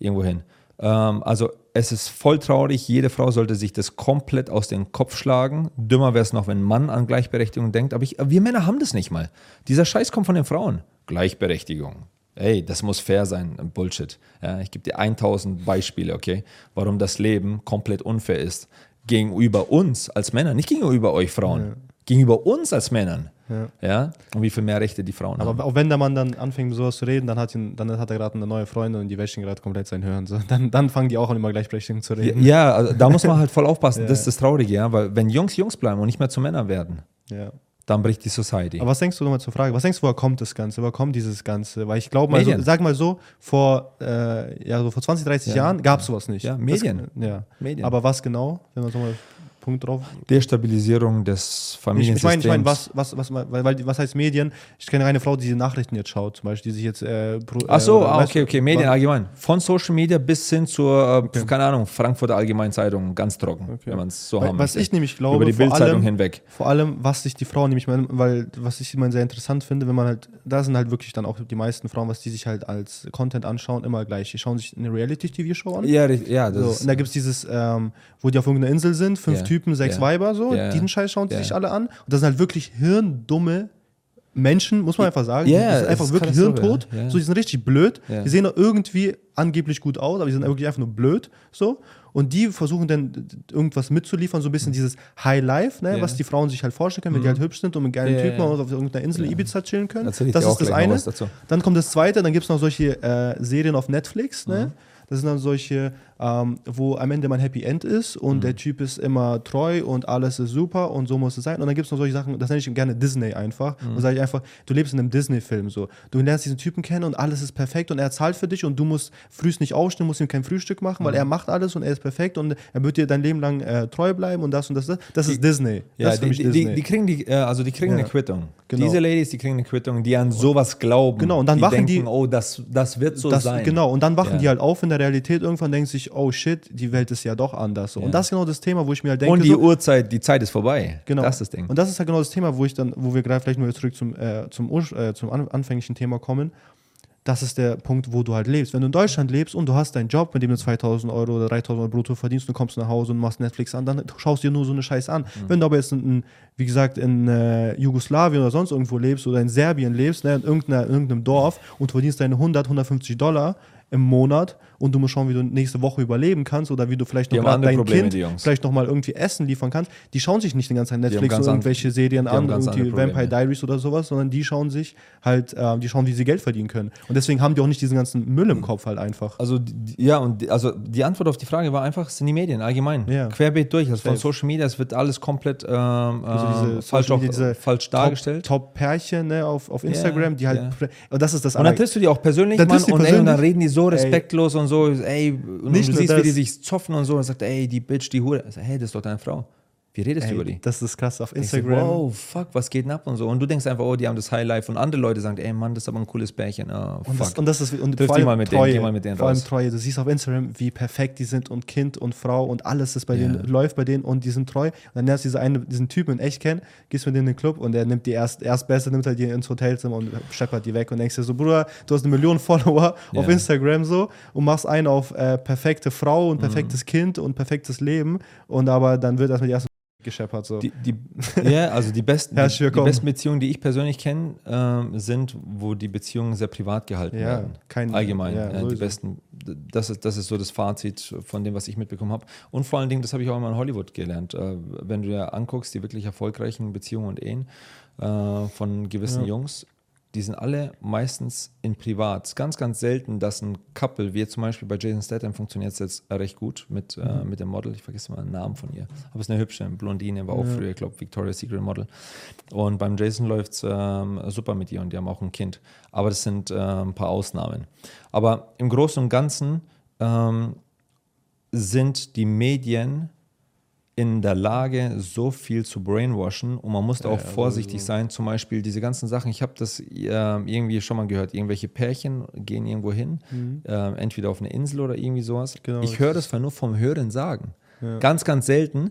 irgendwo hin. Ähm, also es ist voll traurig, jede Frau sollte sich das komplett aus dem Kopf schlagen. Dümmer wäre es noch, wenn ein Mann an Gleichberechtigung denkt, aber ich, wir Männer haben das nicht mal. Dieser Scheiß kommt von den Frauen. Gleichberechtigung. Ey, das muss fair sein. Bullshit. Ja, ich gebe dir 1000 Beispiele, okay, warum das Leben komplett unfair ist. Gegenüber uns als Männern, nicht gegenüber euch Frauen. Gegenüber uns als Männern. Ja. Ja. Und wie viel mehr Rechte die Frauen haben. Aber auch wenn der Mann dann anfängt, sowas zu reden, dann hat, ihn, dann hat er gerade eine neue Freundin und die wäschen gerade komplett sein Hören. So. Dann, dann fangen die auch an, über Gleichberechtigung zu Ja, reden. ja, also da muss man halt voll aufpassen. [laughs] Ja. Das ist das Traurige, ja, weil wenn Jungs Jungs bleiben und nicht mehr zu Männern werden, Ja. Dann bricht die Society. Aber was denkst du nochmal zur Frage? Was denkst du, woher kommt das Ganze? Woher kommt dieses Ganze? Weil ich glaube mal, so, sag mal so, vor, äh, ja, so vor 20, 30 Ja. Jahren gab es sowas nicht. Ja, Medien. Das, ja. Medien. Aber was genau? Wenn man so mal Punkt drauf. Destabilisierung des Ich, ich Familiensystems. meine, ich mein, was, was, was, weil, weil, was heißt Medien? Ich kenne eine Frau, die die Nachrichten jetzt schaut, zum Beispiel, die sich jetzt. Äh, Ach so, äh, ah, okay, okay, Medien allgemein. Von Social Media bis hin zur, äh, keine Ahnung, Frankfurter Allgemeinen Zeitung, ganz trocken, Okay. wenn man es so Weil- haben was ich nämlich glaube, Über die Bildzeitung hinweg. Vor allem, was sich die Frauen nämlich, weil was ich immer sehr interessant finde, wenn man halt, da sind halt wirklich dann auch die meisten Frauen, was die sich halt als Content anschauen, immer gleich. Die schauen sich eine Reality-TV-Show an. Ja, ja, das So, und da gibt es dieses, ähm, wo die auf irgendeiner Insel sind, fünf Ja. Typen, sechs Ja. Weiber, so, Ja. diesen Scheiß schauen sie sich alle an. Und das sind halt wirklich hirndumme Menschen, muss man einfach sagen. Ja, die sind einfach wirklich hirntot. ja. So, die sind richtig blöd. Ja. Die sehen doch irgendwie angeblich gut aus, aber die sind wirklich einfach nur blöd. So. Und die versuchen dann irgendwas mitzuliefern, so ein bisschen dieses High Life, ne, Ja. was die Frauen sich halt vorstellen können, wenn die halt hübsch sind und mit geilen Ja, Typen ja. auf irgendeiner Insel Ibiza chillen können. Das ist das eine. Dann kommt das zweite, dann gibt es noch solche äh, Serien auf Netflix, Mhm. ne? Das sind dann solche, ähm, wo am Ende mein Happy End ist und Mhm. der Typ ist immer treu und alles ist super und so muss es sein. Und dann gibt es noch solche Sachen, das nenne ich gerne Disney einfach. Mhm. Und sage ich einfach, du lebst in einem Disney-Film so. Du lernst diesen Typen kennen und alles ist perfekt und er zahlt für dich und du musst frühst nicht aufstehen, musst ihm kein Frühstück machen, Mhm. weil er macht alles und er ist perfekt und er wird dir dein Leben lang äh, treu bleiben und das und das. Das, das ist Disney. Ja, das ist für die, mich die, Disney. die, die kriegen die, äh, also die kriegen Ja. eine Quittung. Genau. Diese Ladies, die kriegen eine Quittung, die an sowas glauben. Genau, und dann die wachen denken, die- oh, das, das wird so das, sein. Genau, und dann wachen Ja. die halt auf in der Realität irgendwann denken sich, oh shit, die Welt ist ja doch anders. So. Ja. Und das ist genau das Thema, wo ich mir halt denke, Und die so, Uhrzeit, die Zeit ist vorbei. genau. Das ist das Ding. Und das ist halt genau das Thema, wo ich dann, wo wir gerade vielleicht nur zurück zum, äh, zum, äh, zum an, anfänglichen Thema kommen. Das ist der Punkt, wo du halt lebst. Wenn du in Deutschland lebst und du hast deinen Job, mit dem du 2000 Euro oder 3000 Euro brutto verdienst, und du kommst nach Hause und machst Netflix an, dann schaust du dir nur so eine Scheiße an. Mhm. Wenn du aber jetzt, in, in, wie gesagt, in äh, Jugoslawien oder sonst irgendwo lebst oder in Serbien lebst, ne, in irgendeiner, irgendeinem Dorf und du verdienst deine 100, 150 Dollar im Monat und du musst schauen, wie du nächste Woche überleben kannst oder wie du vielleicht Die noch andere dein Probleme, Kind die vielleicht noch mal irgendwie Essen liefern kannst. Die schauen sich nicht den ganzen Tag Netflix an- irgendwelche Serien die an, irgendwie Probleme. Vampire Diaries oder sowas, sondern die schauen sich halt, äh, die schauen, wie sie Geld verdienen können. Und deswegen haben die auch nicht diesen ganzen Müll im Kopf halt einfach. Also die- ja, und die, also die Antwort auf die Frage war einfach, es sind die Medien allgemein. Ja. Querbeet durch. Also von. Social Media, es wird alles komplett ähm, Also ähm, falsch, diese falsch dargestellt. Top-Pärchen ne, auf, auf Instagram, die halt, ja. und das ist das und dann triffst du die auch persönlich, Dann Mann, und, die ey, und dann reden die so respektlos und so, ey, und, Nicht du siehst, wie das. die sich zoffen und so, und sagt, ey, die Bitch, die Hure. Sag, hey, das ist doch deine Frau. Wie redest du über die? Ey, das ist krass auf Instagram. wow, fuck, was geht denn ab und so. Und du denkst einfach, oh, die haben das Highlife. Und andere Leute sagen, ey, Mann, das ist aber ein cooles Pärchen. Oh, Und das, und das ist und Triff vor allem mal mit denen, Treue, geh mal mit denen vor allem raus. Treue. Du siehst auf Instagram, wie perfekt die sind und Kind und Frau und alles ist bei Ja. denen läuft bei denen und die sind treu. Und dann lernst du diese eine, diesen Typen in echt kennen, gehst mit denen in den Club und der nimmt die erst erstbeste nimmt halt die ins Hotelzimmer und scheppert die weg und denkst dir so, Bruder, du hast eine Million [laughs] Follower Ja. auf Instagram so und machst einen auf äh, perfekte Frau Mhm. und perfektes Kind und perfektes Leben und aber dann wird erstmal die erste gescheppert so. Die, die, ja, also die besten, [laughs] die, die besten Beziehungen, die ich persönlich kenne, ähm, sind, wo die Beziehungen sehr privat gehalten Ja, werden. kein- Allgemein. ja, Ja, die besten, das ist, das ist so das Fazit von dem, was ich mitbekommen habe. Und vor allen Dingen, das habe ich auch immer in Hollywood gelernt. Äh, wenn du dir anguckst, die wirklich erfolgreichen Beziehungen und Ehen äh, von gewissen Ja. Jungs, die sind alle meistens in privat. Es ist ganz, ganz selten, dass ein Couple, wie zum Beispiel bei Jason Statham, funktioniert es jetzt recht gut mit, äh, Mhm. mit dem Model. Ich vergesse mal den Namen von ihr. Aber es ist eine hübsche Blondine, war auch Ja. früher, ich glaube, Victoria's Secret Model. Und beim Jason läuft es ähm, super mit ihr und die haben auch ein Kind. Aber das sind äh, ein paar Ausnahmen. Aber im Großen und Ganzen ähm, sind die Medien in der Lage, so viel zu brainwashen und man muss da auch Ja, vorsichtig sowieso. sein. Zum Beispiel diese ganzen Sachen, ich habe das äh, irgendwie schon mal gehört, irgendwelche Pärchen gehen irgendwo hin, äh, entweder auf eine Insel oder irgendwie sowas. Mhm. Genau, ich höre das nur vom Hören sagen. Ja. Ganz, ganz selten.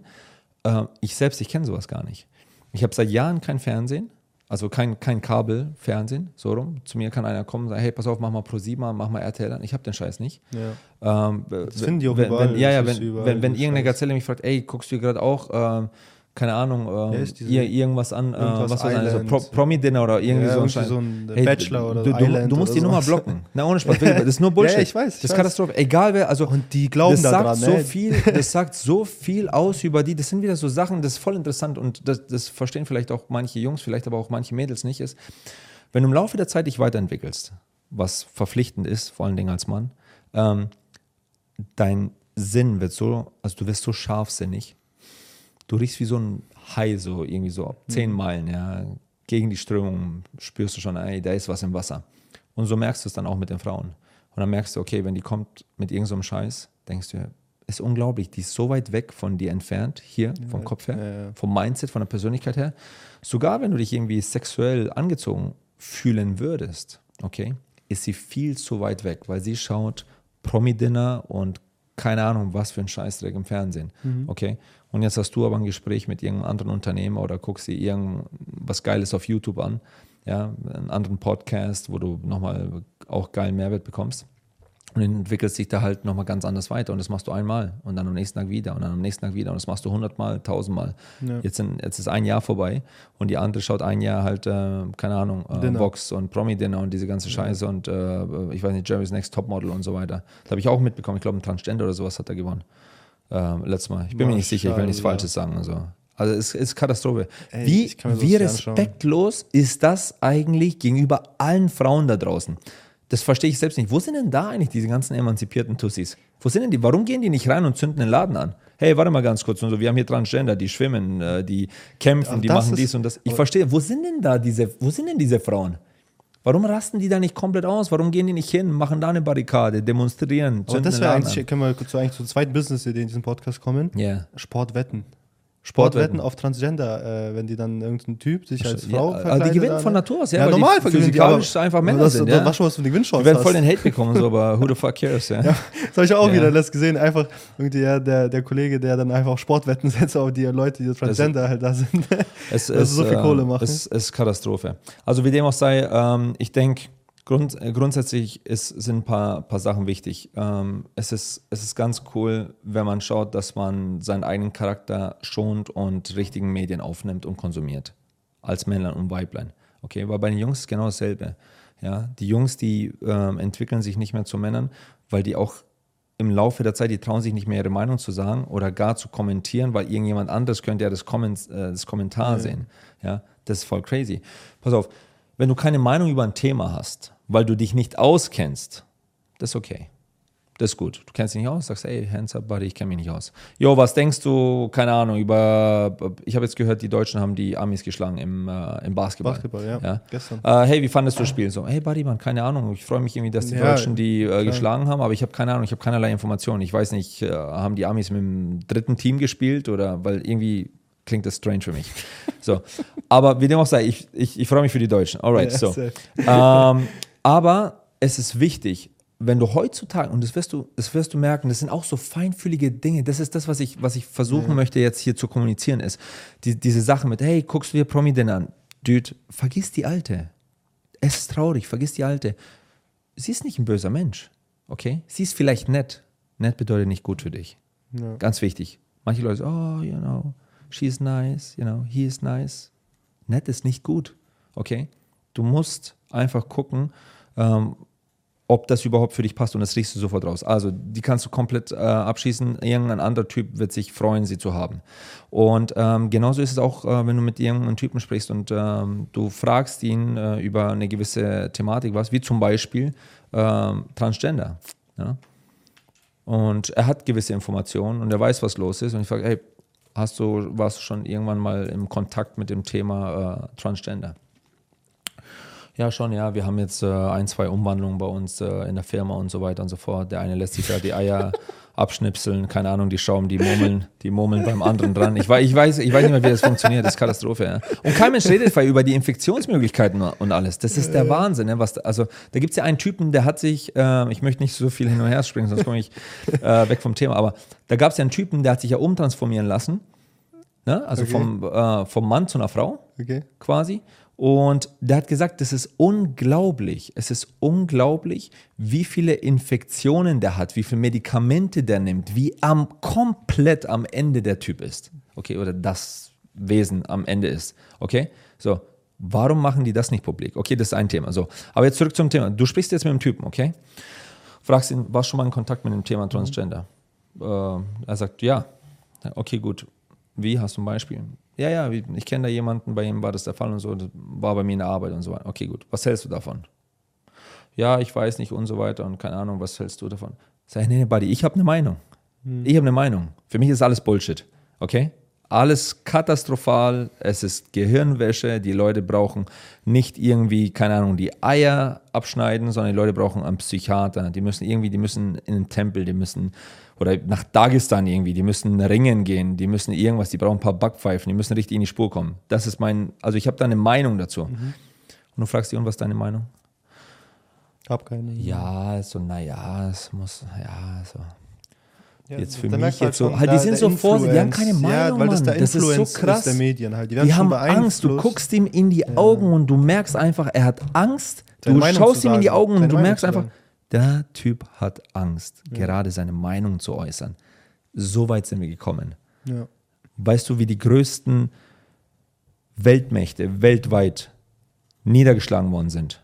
Äh, ich selbst, ich kenne sowas gar nicht. Ich habe seit Jahren kein Fernsehen, also kein, kein Kabelfernsehen, so rum. Zu mir kann einer kommen und sagen, hey, pass auf, mach mal Pro7 an, mach mal RTL an. Ich habe den Scheiß nicht. ja. Ähm, Das finden die auch wenn, überall, Wenn, ja, ja, wenn, wenn, wenn irgendeine. Gazelle mich fragt, ey, guckst du gerade auch, ähm, keine Ahnung, ähm, Ja, irgendwas an, äh, was weiß ich, also. Pro, Promi-Dinner oder irgendwie Ja, so ein irgendwie so ein Bachelor oder du, du, Island du musst oder die Nummer blocken. Na, ohne Spaß, [laughs] das ist nur Bullshit. Ja, ich weiß, ich das ist. Katastrophe. Egal wer, also Und die glauben das sagt daran, so ne? viel, das sagt so viel aus über die. Das sind wieder so Sachen, das ist voll interessant und das, das verstehen vielleicht auch manche Jungs, vielleicht aber auch manche Mädels nicht. Ist, wenn du im Laufe der Zeit dich weiterentwickelst, was verpflichtend ist, vor allen Dingen als Mann, ähm, dein Sinn wird so, also du wirst so scharfsinnig, du riechst wie so ein Hai, so irgendwie so ab zehn Meilen, ja, gegen die Strömung spürst du schon, ey, da ist was im Wasser. Und so merkst du es dann auch mit den Frauen. Und dann merkst du, okay, wenn die kommt mit irgendeinem Scheiß, denkst du, ist unglaublich, die ist so weit weg von dir entfernt, hier, vom Kopf her, ja, ja. vom Mindset, von der Persönlichkeit her. Sogar wenn du dich irgendwie sexuell angezogen fühlen würdest, okay, ist sie viel zu weit weg, weil sie schaut Promi-Dinner und keine Ahnung, was für ein Scheißdreck im Fernsehen. Okay. Und jetzt hast du aber ein Gespräch mit irgendeinem anderen Unternehmer oder guckst dir irgendwas Geiles auf YouTube an, ja, einen anderen Podcast, wo du nochmal auch geilen Mehrwert bekommst. Und entwickelst dich da halt nochmal ganz anders weiter. Und das machst du einmal und dann am nächsten Tag wieder und dann am nächsten Tag wieder. Und das machst du hundertmal, tausendmal. Ja. Jetzt, sind, jetzt ist ein Jahr vorbei und die andere schaut ein Jahr halt, äh, keine Ahnung, äh. Vox und Promi-Dinner und diese ganze Scheiße und äh, ich weiß nicht, Jeremy's Next Topmodel und so weiter. Das habe ich auch mitbekommen. Ich glaube, ein Transgender oder sowas hat er gewonnen. Ähm, letztes Mal. Ich bin mir nicht sicher, ich will nichts. Falsches sagen. Also, also es ist Katastrophe. Ey, wie wie nicht anschauen. respektlos ist das eigentlich gegenüber allen Frauen da draußen? Das verstehe ich selbst nicht. Wo sind denn da eigentlich diese ganzen emanzipierten Tussis? Wo sind denn die? Warum gehen die nicht rein und zünden den Laden an? Hey, warte mal ganz kurz und so. Wir haben hier Transgender, die schwimmen, äh, die kämpfen, Aber die machen dies und das. Ich verstehe, wo sind denn da diese, wo sind denn diese Frauen? Warum rasten die da nicht komplett aus? Warum gehen die nicht hin, machen da eine Barrikade, demonstrieren, Aber das wäre eigentlich, können wir zu, eigentlich zur zweiten Business-Idee in diesem Podcast kommen. Ja. Sportwetten. Sportwetten. Sportwetten auf Transgender, äh, wenn die dann irgendein Typ sich als Ja, Frau die verkleidet. gewinnen dann- von Natur aus, ja, Ja, die normal gewinnen die, aber- physikalisch einfach Männer das, sind, Das ja. war schon was von den Wir Gewinnchancen werden voll den Hate bekommen, so, aber who the fuck cares, ja. [laughs] Das habe ich auch Ja. wieder letzt gesehen. Einfach irgendwie ja, der, der Kollege, der dann einfach Sportwetten [laughs] setzt auf die Leute, die Transgender halt da sind. [laughs] Es Dass so viel Kohle machen. Es ist Katastrophe. Also wie dem auch sei, ähm, ich denke, grund, äh, grundsätzlich ist, sind ein paar, paar Sachen wichtig. Ähm, es, ist, es ist ganz cool, wenn man schaut, dass man seinen eigenen Charakter schont und richtigen Medien aufnimmt und konsumiert. Als Männlein und Weiblein. Okay, weil bei den Jungs ist genau dasselbe. Ja, die Jungs, die ähm, entwickeln sich nicht mehr zu Männern, weil die auch im Laufe der Zeit, die trauen sich nicht mehr ihre Meinung zu sagen oder gar zu kommentieren, weil irgendjemand anderes könnte ja das, Comment, äh, das Kommentar ja. sehen. Ja, das ist voll crazy. Pass auf, wenn du keine Meinung über ein Thema hast, weil du dich nicht auskennst, das ist okay. Das ist gut. Du kennst dich nicht aus, sagst, ey, hands up, buddy, ich kenne mich nicht aus. Jo, was denkst du, keine Ahnung, über, ich habe jetzt gehört, die Deutschen haben die Amis geschlagen im, äh, im Basketball. Basketball, ja, ja. gestern. Äh, hey, wie fandest du das Spiel? So, hey, buddy, man, keine Ahnung, ich freue mich irgendwie, dass die ja, Deutschen die äh, geschlagen haben, aber ich habe keine Ahnung, ich habe keinerlei Informationen. Ich weiß nicht, äh, haben die Amis mit dem dritten Team gespielt oder, weil irgendwie klingt das strange für mich. [laughs] So, aber wie dem auch sei, ich, ich, ich freue mich für die Deutschen. Alright, ja, so. Ähm, aber es ist wichtig, wenn du heutzutage, und das wirst du, das wirst du merken, das sind auch so feinfühlige Dinge, das ist das, was ich, was ich versuchen ja. möchte jetzt hier zu kommunizieren, ist die, diese Sache mit, hey, guckst du dir Promi denn an? Dude, vergiss die Alte. Es ist traurig, vergiss die Alte. Sie ist nicht ein böser Mensch, okay? Sie ist vielleicht nett. Nett bedeutet nicht gut für dich. Ja. Ganz wichtig. Manche Leute sagen, oh, you know, she's nice, you know, he is nice. Nett ist nicht gut, okay? Du musst einfach gucken, ähm, ob das überhaupt für dich passt und das riechst du sofort raus. Also die kannst du komplett äh, abschießen. Irgendein anderer Typ wird sich freuen, sie zu haben. Und ähm, genauso ist es auch, äh, wenn du mit irgendeinem Typen sprichst und ähm, du fragst ihn äh, über eine gewisse Thematik, was wie zum Beispiel ähm, Transgender. Ja? Und er hat gewisse Informationen und er weiß, was los ist. Und ich frage, hey, hast du, warst du schon irgendwann mal im Kontakt mit dem Thema äh, Transgender? Ja, schon, ja. Wir haben jetzt äh, ein, zwei Umwandlungen bei uns äh, in der Firma und so weiter und so fort. Der eine lässt sich da die Eier [laughs] abschnipseln, keine Ahnung, die Schrauben, die murmeln, die murmeln beim anderen dran. Ich, ich, weiß, ich weiß nicht mehr, wie das funktioniert, das ist Katastrophe. Ja. Und kein Mensch redet über die Infektionsmöglichkeiten und alles. Das ist der Wahnsinn. Ja, was, also da gibt es ja einen Typen, der hat sich, äh, ich möchte nicht so viel hin und her springen, sonst komme ich äh, weg vom Thema, aber da gab es ja einen Typen, der hat sich ja umtransformieren lassen. Ne? Also okay. vom, äh, vom Mann zu einer Frau okay. quasi. Und der hat gesagt, das ist unglaublich. Es ist unglaublich, wie viele Infektionen der hat, wie viele Medikamente der nimmt, wie am komplett am Ende der Typ ist. Okay, oder das Wesen am Ende ist. Okay? So, warum machen die das nicht publik? Okay, das ist ein Thema. So, aber jetzt zurück zum Thema. Du sprichst jetzt mit dem Typen, okay? Fragst ihn, warst du schon mal in Kontakt mit dem Thema Transgender? Mhm. Äh, er sagt, ja. Okay, gut. Wie hast du ein Beispiel? Ja, ja, ich kenne da jemanden, bei ihm war das der Fall und so, das war bei mir in der Arbeit und so weiter. Okay, gut. Was hältst du davon? Ja, ich weiß nicht und so weiter und keine Ahnung, was hältst du davon? Sag ich, nee, nee, Buddy, ich habe eine Meinung. Hm. Ich habe eine Meinung. Für mich ist alles Bullshit. Okay? Alles katastrophal, es ist Gehirnwäsche, die Leute brauchen nicht irgendwie, keine Ahnung, die Eier abschneiden, sondern die Leute brauchen einen Psychiater. Die müssen irgendwie, die müssen in den Tempel, die müssen oder nach Dagestan irgendwie, die müssen ringen gehen, die müssen irgendwas, die brauchen ein paar Backpfeifen, die müssen richtig in die Spur kommen. Das ist mein, also ich habe da eine Meinung dazu. Mhm. Und du fragst dich, und was ist deine Meinung? Hab keine. Ja, so, naja, es muss, ja, so. Ja, jetzt für mich jetzt halt so, halt, die sind so vorsichtig, die haben keine Meinung, ja, weil das, der das ist so krass. Ist der Medien halt. Die, die haben Angst, du guckst ihm in die Augen und du merkst einfach, er hat Angst, du schaust ihm in die Augen und du merkst einfach, der Typ hat Angst, ja. gerade seine Meinung zu äußern. So weit sind wir gekommen. Ja. Weißt du, wie die größten Weltmächte weltweit niedergeschlagen worden sind?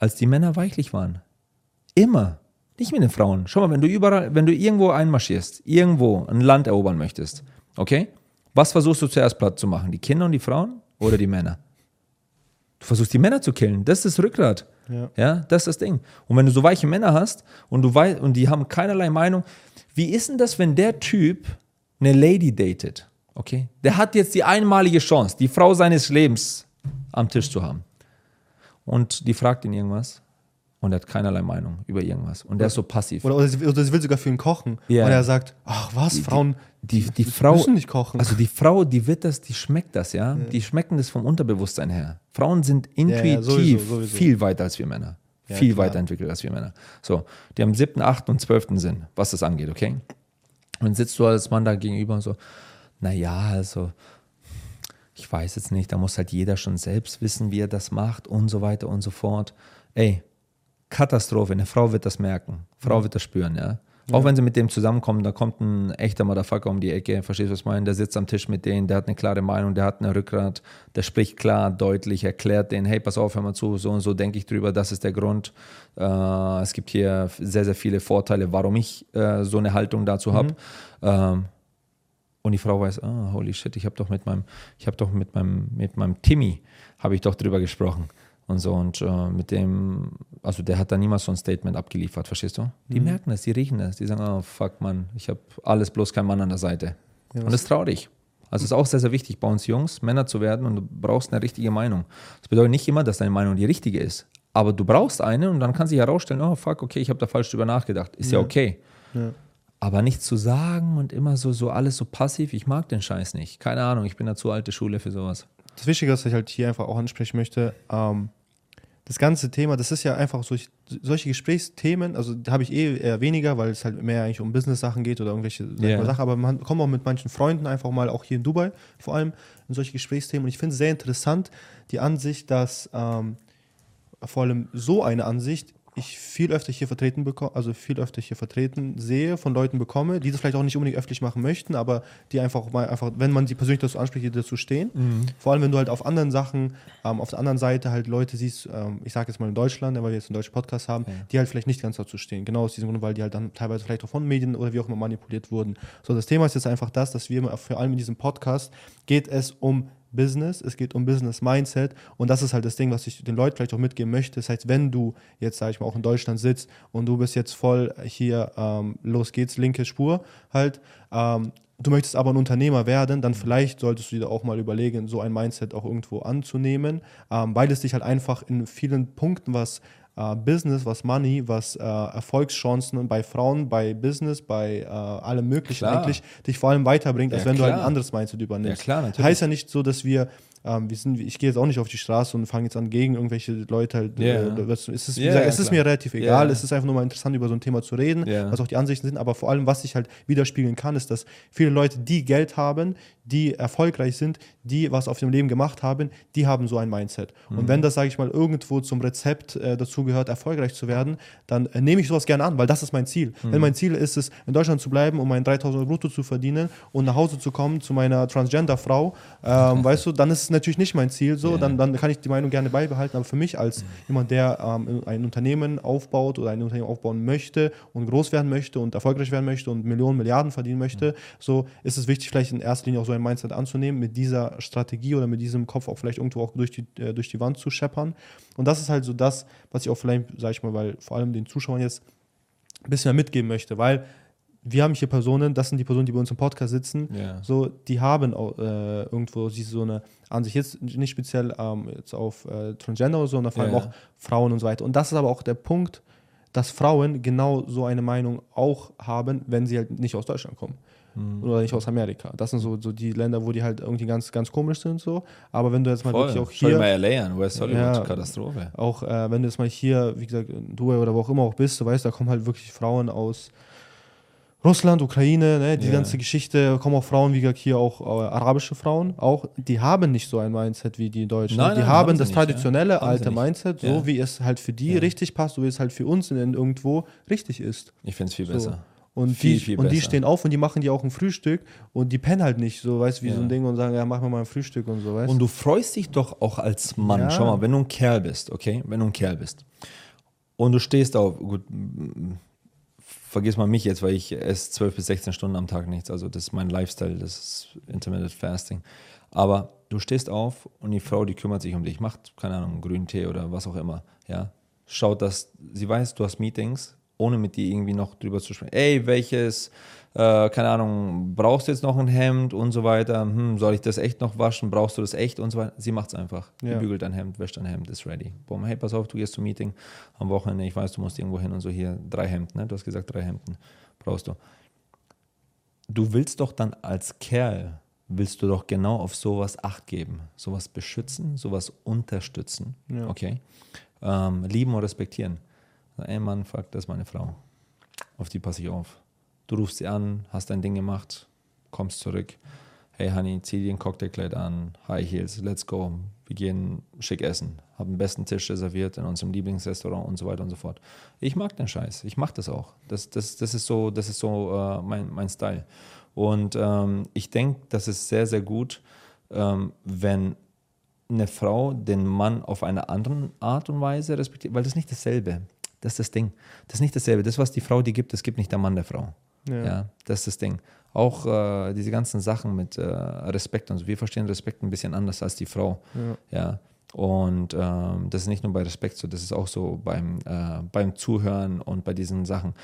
Als die Männer weichlich waren. Immer. Nicht mit den Frauen. Schau mal, wenn du überall, wenn du irgendwo einmarschierst, irgendwo ein Land erobern möchtest, okay? Was versuchst du zuerst platt zu machen? Die Kinder und die Frauen oder die Männer? Du versuchst die Männer zu killen. Das ist das Rückgrat. Ja. ja, das ist das Ding. Und wenn du so weiche Männer hast und du weißt, und die haben keinerlei Meinung, wie ist denn das, wenn der Typ eine Lady datet? Okay? Der hat jetzt die einmalige Chance, die Frau seines Lebens am Tisch zu haben. Und die fragt ihn irgendwas und er hat keinerlei Meinung über irgendwas. Und der ist so passiv. Oder, oder, sie, oder sie will sogar für ihn kochen. Yeah. Und er sagt, ach was, Frauen die, die, die Frau, müssen nicht kochen. Also die Frau, die wird das, die schmeckt das, ja. ja. Die schmecken das vom Unterbewusstsein her. Frauen sind intuitiv ja, ja, sowieso, sowieso. viel weiter als wir Männer. viel klar. weiterentwickelt als wir Männer. So, die haben siebten, achten und zwölften Sinn, was das angeht, okay? Und dann sitzt du als Mann da gegenüber und so, naja, also ich weiß jetzt nicht, da muss halt jeder schon selbst wissen, wie er das macht und so weiter und so fort. Ey, Katastrophe. Eine Frau wird das merken. Frau wird das spüren, ja. Auch wenn sie mit dem zusammenkommen, da kommt ein echter Motherfucker um die Ecke, verstehst du, was ich meine? Der sitzt am Tisch mit denen, der hat eine klare Meinung, der hat eine Rückgrat, der spricht klar, deutlich, erklärt denen, hey, pass auf, hör mal zu, so und so denke ich drüber, das ist der Grund. Äh, es gibt hier sehr, sehr viele Vorteile, warum ich äh, so eine Haltung dazu habe. Mhm. Ähm, und die Frau weiß, ah, holy shit, ich habe doch mit meinem, ich habe doch mit meinem, mit meinem Timmy, habe ich doch drüber gesprochen und so. Und äh, mit dem, also der hat da niemals so ein Statement abgeliefert, verstehst du? Die mhm. merken das, die riechen das, die sagen, oh fuck Mann, ich habe alles bloß kein Mann an der Seite. Ja, und das ist traurig. Also es ist auch sehr, sehr wichtig bei uns Jungs, Männer zu werden und du brauchst eine richtige Meinung. Das bedeutet nicht immer, dass deine Meinung die richtige ist, aber du brauchst eine und dann kann sich herausstellen, oh fuck, okay, ich habe da falsch drüber nachgedacht. Ist ja, ja okay. Ja. Aber nichts zu sagen und immer so, so alles so passiv, ich mag den Scheiß nicht. Keine Ahnung, ich bin da zu alte Schule für sowas. Das Wichtige, was ich halt hier einfach auch ansprechen möchte, ähm, das ganze Thema, das ist ja einfach so, solche Gesprächsthemen, also habe ich eh eher weniger, weil es halt mehr eigentlich um Business-Sachen geht oder irgendwelche yeah. Sachen, aber man kommt auch mit manchen Freunden einfach mal, auch hier in Dubai vor allem, in solche Gesprächsthemen und ich finde es sehr interessant, die Ansicht, dass ähm, vor allem so eine Ansicht ich viel öfter hier vertreten bekomme, also viel öfter hier vertreten sehe, von Leuten bekomme, die das vielleicht auch nicht unbedingt öffentlich machen möchten, aber die einfach mal einfach, wenn man sie persönlich dazu anspricht, die dazu stehen. Mhm. Vor allem, wenn du halt auf anderen Sachen, ähm, auf der anderen Seite halt Leute siehst, ähm, ich sage jetzt mal in Deutschland, weil wir jetzt einen deutschen Podcast haben, ja. die halt vielleicht nicht ganz dazu stehen. Genau aus diesem Grund, weil die halt dann teilweise vielleicht auch von Medien oder wie auch immer manipuliert wurden. So, das Thema ist jetzt einfach das, dass wir vor allem in diesem Podcast geht es um Business, es geht um Business Mindset und das ist halt das Ding, was ich den Leuten vielleicht auch mitgeben möchte. Das heißt, wenn du jetzt, sage ich mal, auch in Deutschland sitzt und du bist jetzt voll hier, ähm, los geht's, linke Spur halt, ähm, du möchtest aber ein Unternehmer werden, dann vielleicht solltest du dir auch mal überlegen, so ein Mindset auch irgendwo anzunehmen, ähm, weil es dich halt einfach in vielen Punkten, was äh, Business, was Money, was äh, Erfolgschancen bei Frauen, bei Business, bei äh, allem Möglichen klar. eigentlich dich vor allem weiterbringt, ja, als wenn klar. du halt ein anderes Mindset übernimmst. Ja, klar, natürlich. Heißt ja nicht so, dass wir ähm, wir sind, ich gehe jetzt auch nicht auf die Straße und fange jetzt an, gegen irgendwelche Leute halt. Yeah. Äh, es ist, yeah, gesagt, es ist mir relativ egal. Yeah. Es ist einfach nur mal interessant, über so ein Thema zu reden, was auch die Ansichten sind. Aber vor allem, was ich halt widerspiegeln kann, ist, dass viele Leute, die Geld haben, die erfolgreich sind, die was auf dem Leben gemacht haben, die haben so ein Mindset. Mhm. Und wenn das, sage ich mal, irgendwo zum Rezept äh, dazu gehört, erfolgreich zu werden, dann äh, nehme ich sowas gerne an, weil das ist mein Ziel. Mhm. Wenn mein Ziel ist es, in Deutschland zu bleiben, um meinen 3000 Euro brutto zu verdienen und nach Hause zu kommen zu meiner Transgender-Frau, ähm, [laughs] weißt du, dann ist es natürlich nicht mein Ziel so, yeah. dann, dann kann ich die Meinung gerne beibehalten, aber für mich als jemand, der ähm, ein Unternehmen aufbaut oder ein Unternehmen aufbauen möchte und groß werden möchte und erfolgreich werden möchte und Millionen, Milliarden verdienen möchte, mhm. so ist es wichtig, vielleicht in erster Linie auch so ein Mindset anzunehmen, mit dieser Strategie oder mit diesem Kopf auch vielleicht irgendwo auch durch die, äh, durch die Wand zu scheppern. Und das ist halt so das, was ich auch vielleicht, sag ich mal, weil vor allem den Zuschauern jetzt ein bisschen mehr mitgeben möchte, weil wir haben hier Personen, das sind die Personen, die bei uns im Podcast sitzen, yeah. so, die haben äh, irgendwo so eine Ansicht, jetzt nicht speziell ähm, jetzt auf äh, Transgender oder so, sondern vor allem yeah. auch Frauen und so weiter. Und das ist aber auch der Punkt, dass Frauen genau so eine Meinung auch haben, wenn sie halt nicht aus Deutschland kommen. Mhm. Oder nicht aus Amerika. Das sind so, so die Länder, wo die halt irgendwie ganz, ganz komisch sind. so. Aber wenn du jetzt mal Voll. wirklich auch hier. Schau mal LA an, West Hollywood, ja, Katastrophe. Auch äh, wenn du jetzt mal hier, wie gesagt, in Dubai oder wo auch immer auch bist, du weißt, da kommen halt wirklich Frauen aus Russland, Ukraine, ne, die yeah. ganze Geschichte, kommen auch Frauen, wie gesagt, hier auch äh, arabische Frauen, auch, die haben nicht so ein Mindset wie die Deutschen. Nein, die nein, haben, haben das nicht, traditionelle ja. alte Mindset, so ja. wie es halt für die ja. richtig passt, so wie es halt für uns in, irgendwo richtig ist. Ich finde es viel so. besser. Und, viel, die, viel und die stehen auf und die machen dir auch ein Frühstück und die pennen halt nicht, so weißt du, wie so ein Ding und sagen, ja, mach mir mal ein Frühstück und so, weißt Und du freust dich doch auch als Mann, schau mal, wenn du ein Kerl bist, okay, wenn du ein Kerl bist und du stehst auf, gut, vergiss mal mich jetzt, weil ich esse 12 bis 16 Stunden am Tag nichts. Also das ist mein Lifestyle, das ist Intermittent Fasting. Aber du stehst auf und die Frau, die kümmert sich um dich, macht, keine Ahnung, grünen Tee oder was auch immer. Ja? Schaut, dass sie weiß, du hast Meetings, ohne mit dir irgendwie noch drüber zu sprechen. Ey, welches äh, keine Ahnung, brauchst du jetzt noch ein Hemd und so weiter, hm, soll ich das echt noch waschen, brauchst du das echt und so weiter. Sie macht es einfach. Ja. Die bügelt dein Hemd, wäscht dein Hemd, ist ready. Boom, hey, pass auf, du gehst zum Meeting am Wochenende, ich weiß, du musst irgendwo hin und so hier, drei Hemden, ne? du hast gesagt, drei Hemden brauchst du. Du willst doch dann als Kerl, willst du doch genau auf sowas Acht geben, sowas beschützen, sowas unterstützen, ja. okay? Ähm, lieben und respektieren. Ey Mann, fuck, das ist meine Frau. Auf die passe ich auf. Du rufst sie an, hast dein Ding gemacht, kommst zurück. hey Honey, zieh dir ein Cocktailkleid an, High Heels, let's go. Wir gehen schick essen, haben den besten Tisch reserviert in unserem Lieblingsrestaurant und so weiter und so fort. Ich mag den Scheiß, ich mag das auch. Das, das, das ist so, das ist so äh, mein, mein Style. Und ähm, ich denke, das ist sehr, sehr gut, ähm, wenn eine Frau den Mann auf eine andere Art und Weise respektiert, weil das ist nicht dasselbe. Das ist das Ding. Das ist nicht dasselbe. Das, was die Frau dir gibt, das gibt nicht der Mann der Frau. Ja, ja das ist das Ding. Auch äh, diese ganzen Sachen mit äh, Respekt und so. Wir verstehen Respekt ein bisschen anders als die Frau. Ja. ja. Und ähm, das ist nicht nur bei Respekt so, das ist auch so beim, äh, beim Zuhören und bei diesen Sachen.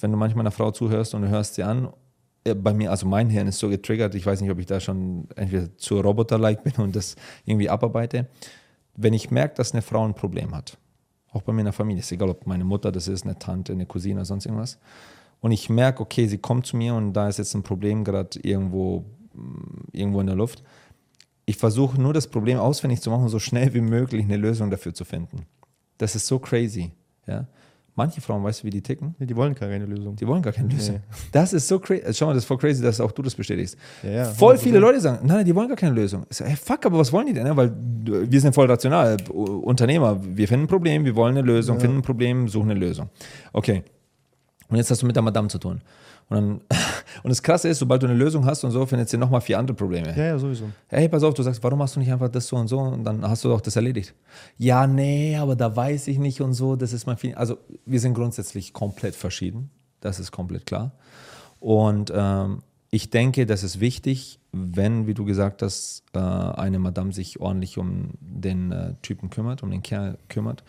Wenn du manchmal einer Frau zuhörst und du hörst sie an bei mir, also mein Hirn ist so getriggert, ich weiß nicht, ob ich da schon entweder zu Roboter-like bin und das irgendwie abarbeite. Wenn ich merke, dass eine Frau ein Problem hat, auch bei mir in der Familie, ist egal, ob meine Mutter das ist, eine Tante, eine Cousine oder sonst irgendwas, und ich merke, okay, sie kommt zu mir und da ist jetzt ein Problem gerade irgendwo, mm, irgendwo in der Luft, ich versuche nur das Problem ausfindig zu machen, so schnell wie möglich eine Lösung dafür zu finden. Das ist so crazy. Ja? Manche Frauen, weißt du, wie die ticken? die wollen gar keine Lösung. Die wollen gar keine Lösung. Nee. Das ist so crazy. Schau mal, das ist voll crazy, dass auch du das bestätigst. Ja, ja, voll viele Leute sagen, nein, die wollen gar keine Lösung. Ich so, hey, fuck, aber was wollen die denn? Weil wir sind voll rational. Unternehmer, wir finden ein Problem, wir wollen eine Lösung, ja. finden ein Problem, suchen eine Lösung. Okay. Und jetzt hast du mit der Madame zu tun. Und, dann, [laughs] und das Krasse ist, sobald du eine Lösung hast und so, findest du nochmal vier andere Probleme. Ja, ja, sowieso. Hey, pass auf, du sagst, warum machst du nicht einfach das so und so? Und dann hast du doch das erledigt. Ja, nee, aber da weiß ich nicht und so. Das ist mal viel. Also, wir sind grundsätzlich komplett verschieden. Das ist komplett klar. Und ähm, ich denke, das ist wichtig, wenn, wie du gesagt hast, äh, eine Madame sich ordentlich um den äh, Typen kümmert, um den Kerl kümmert,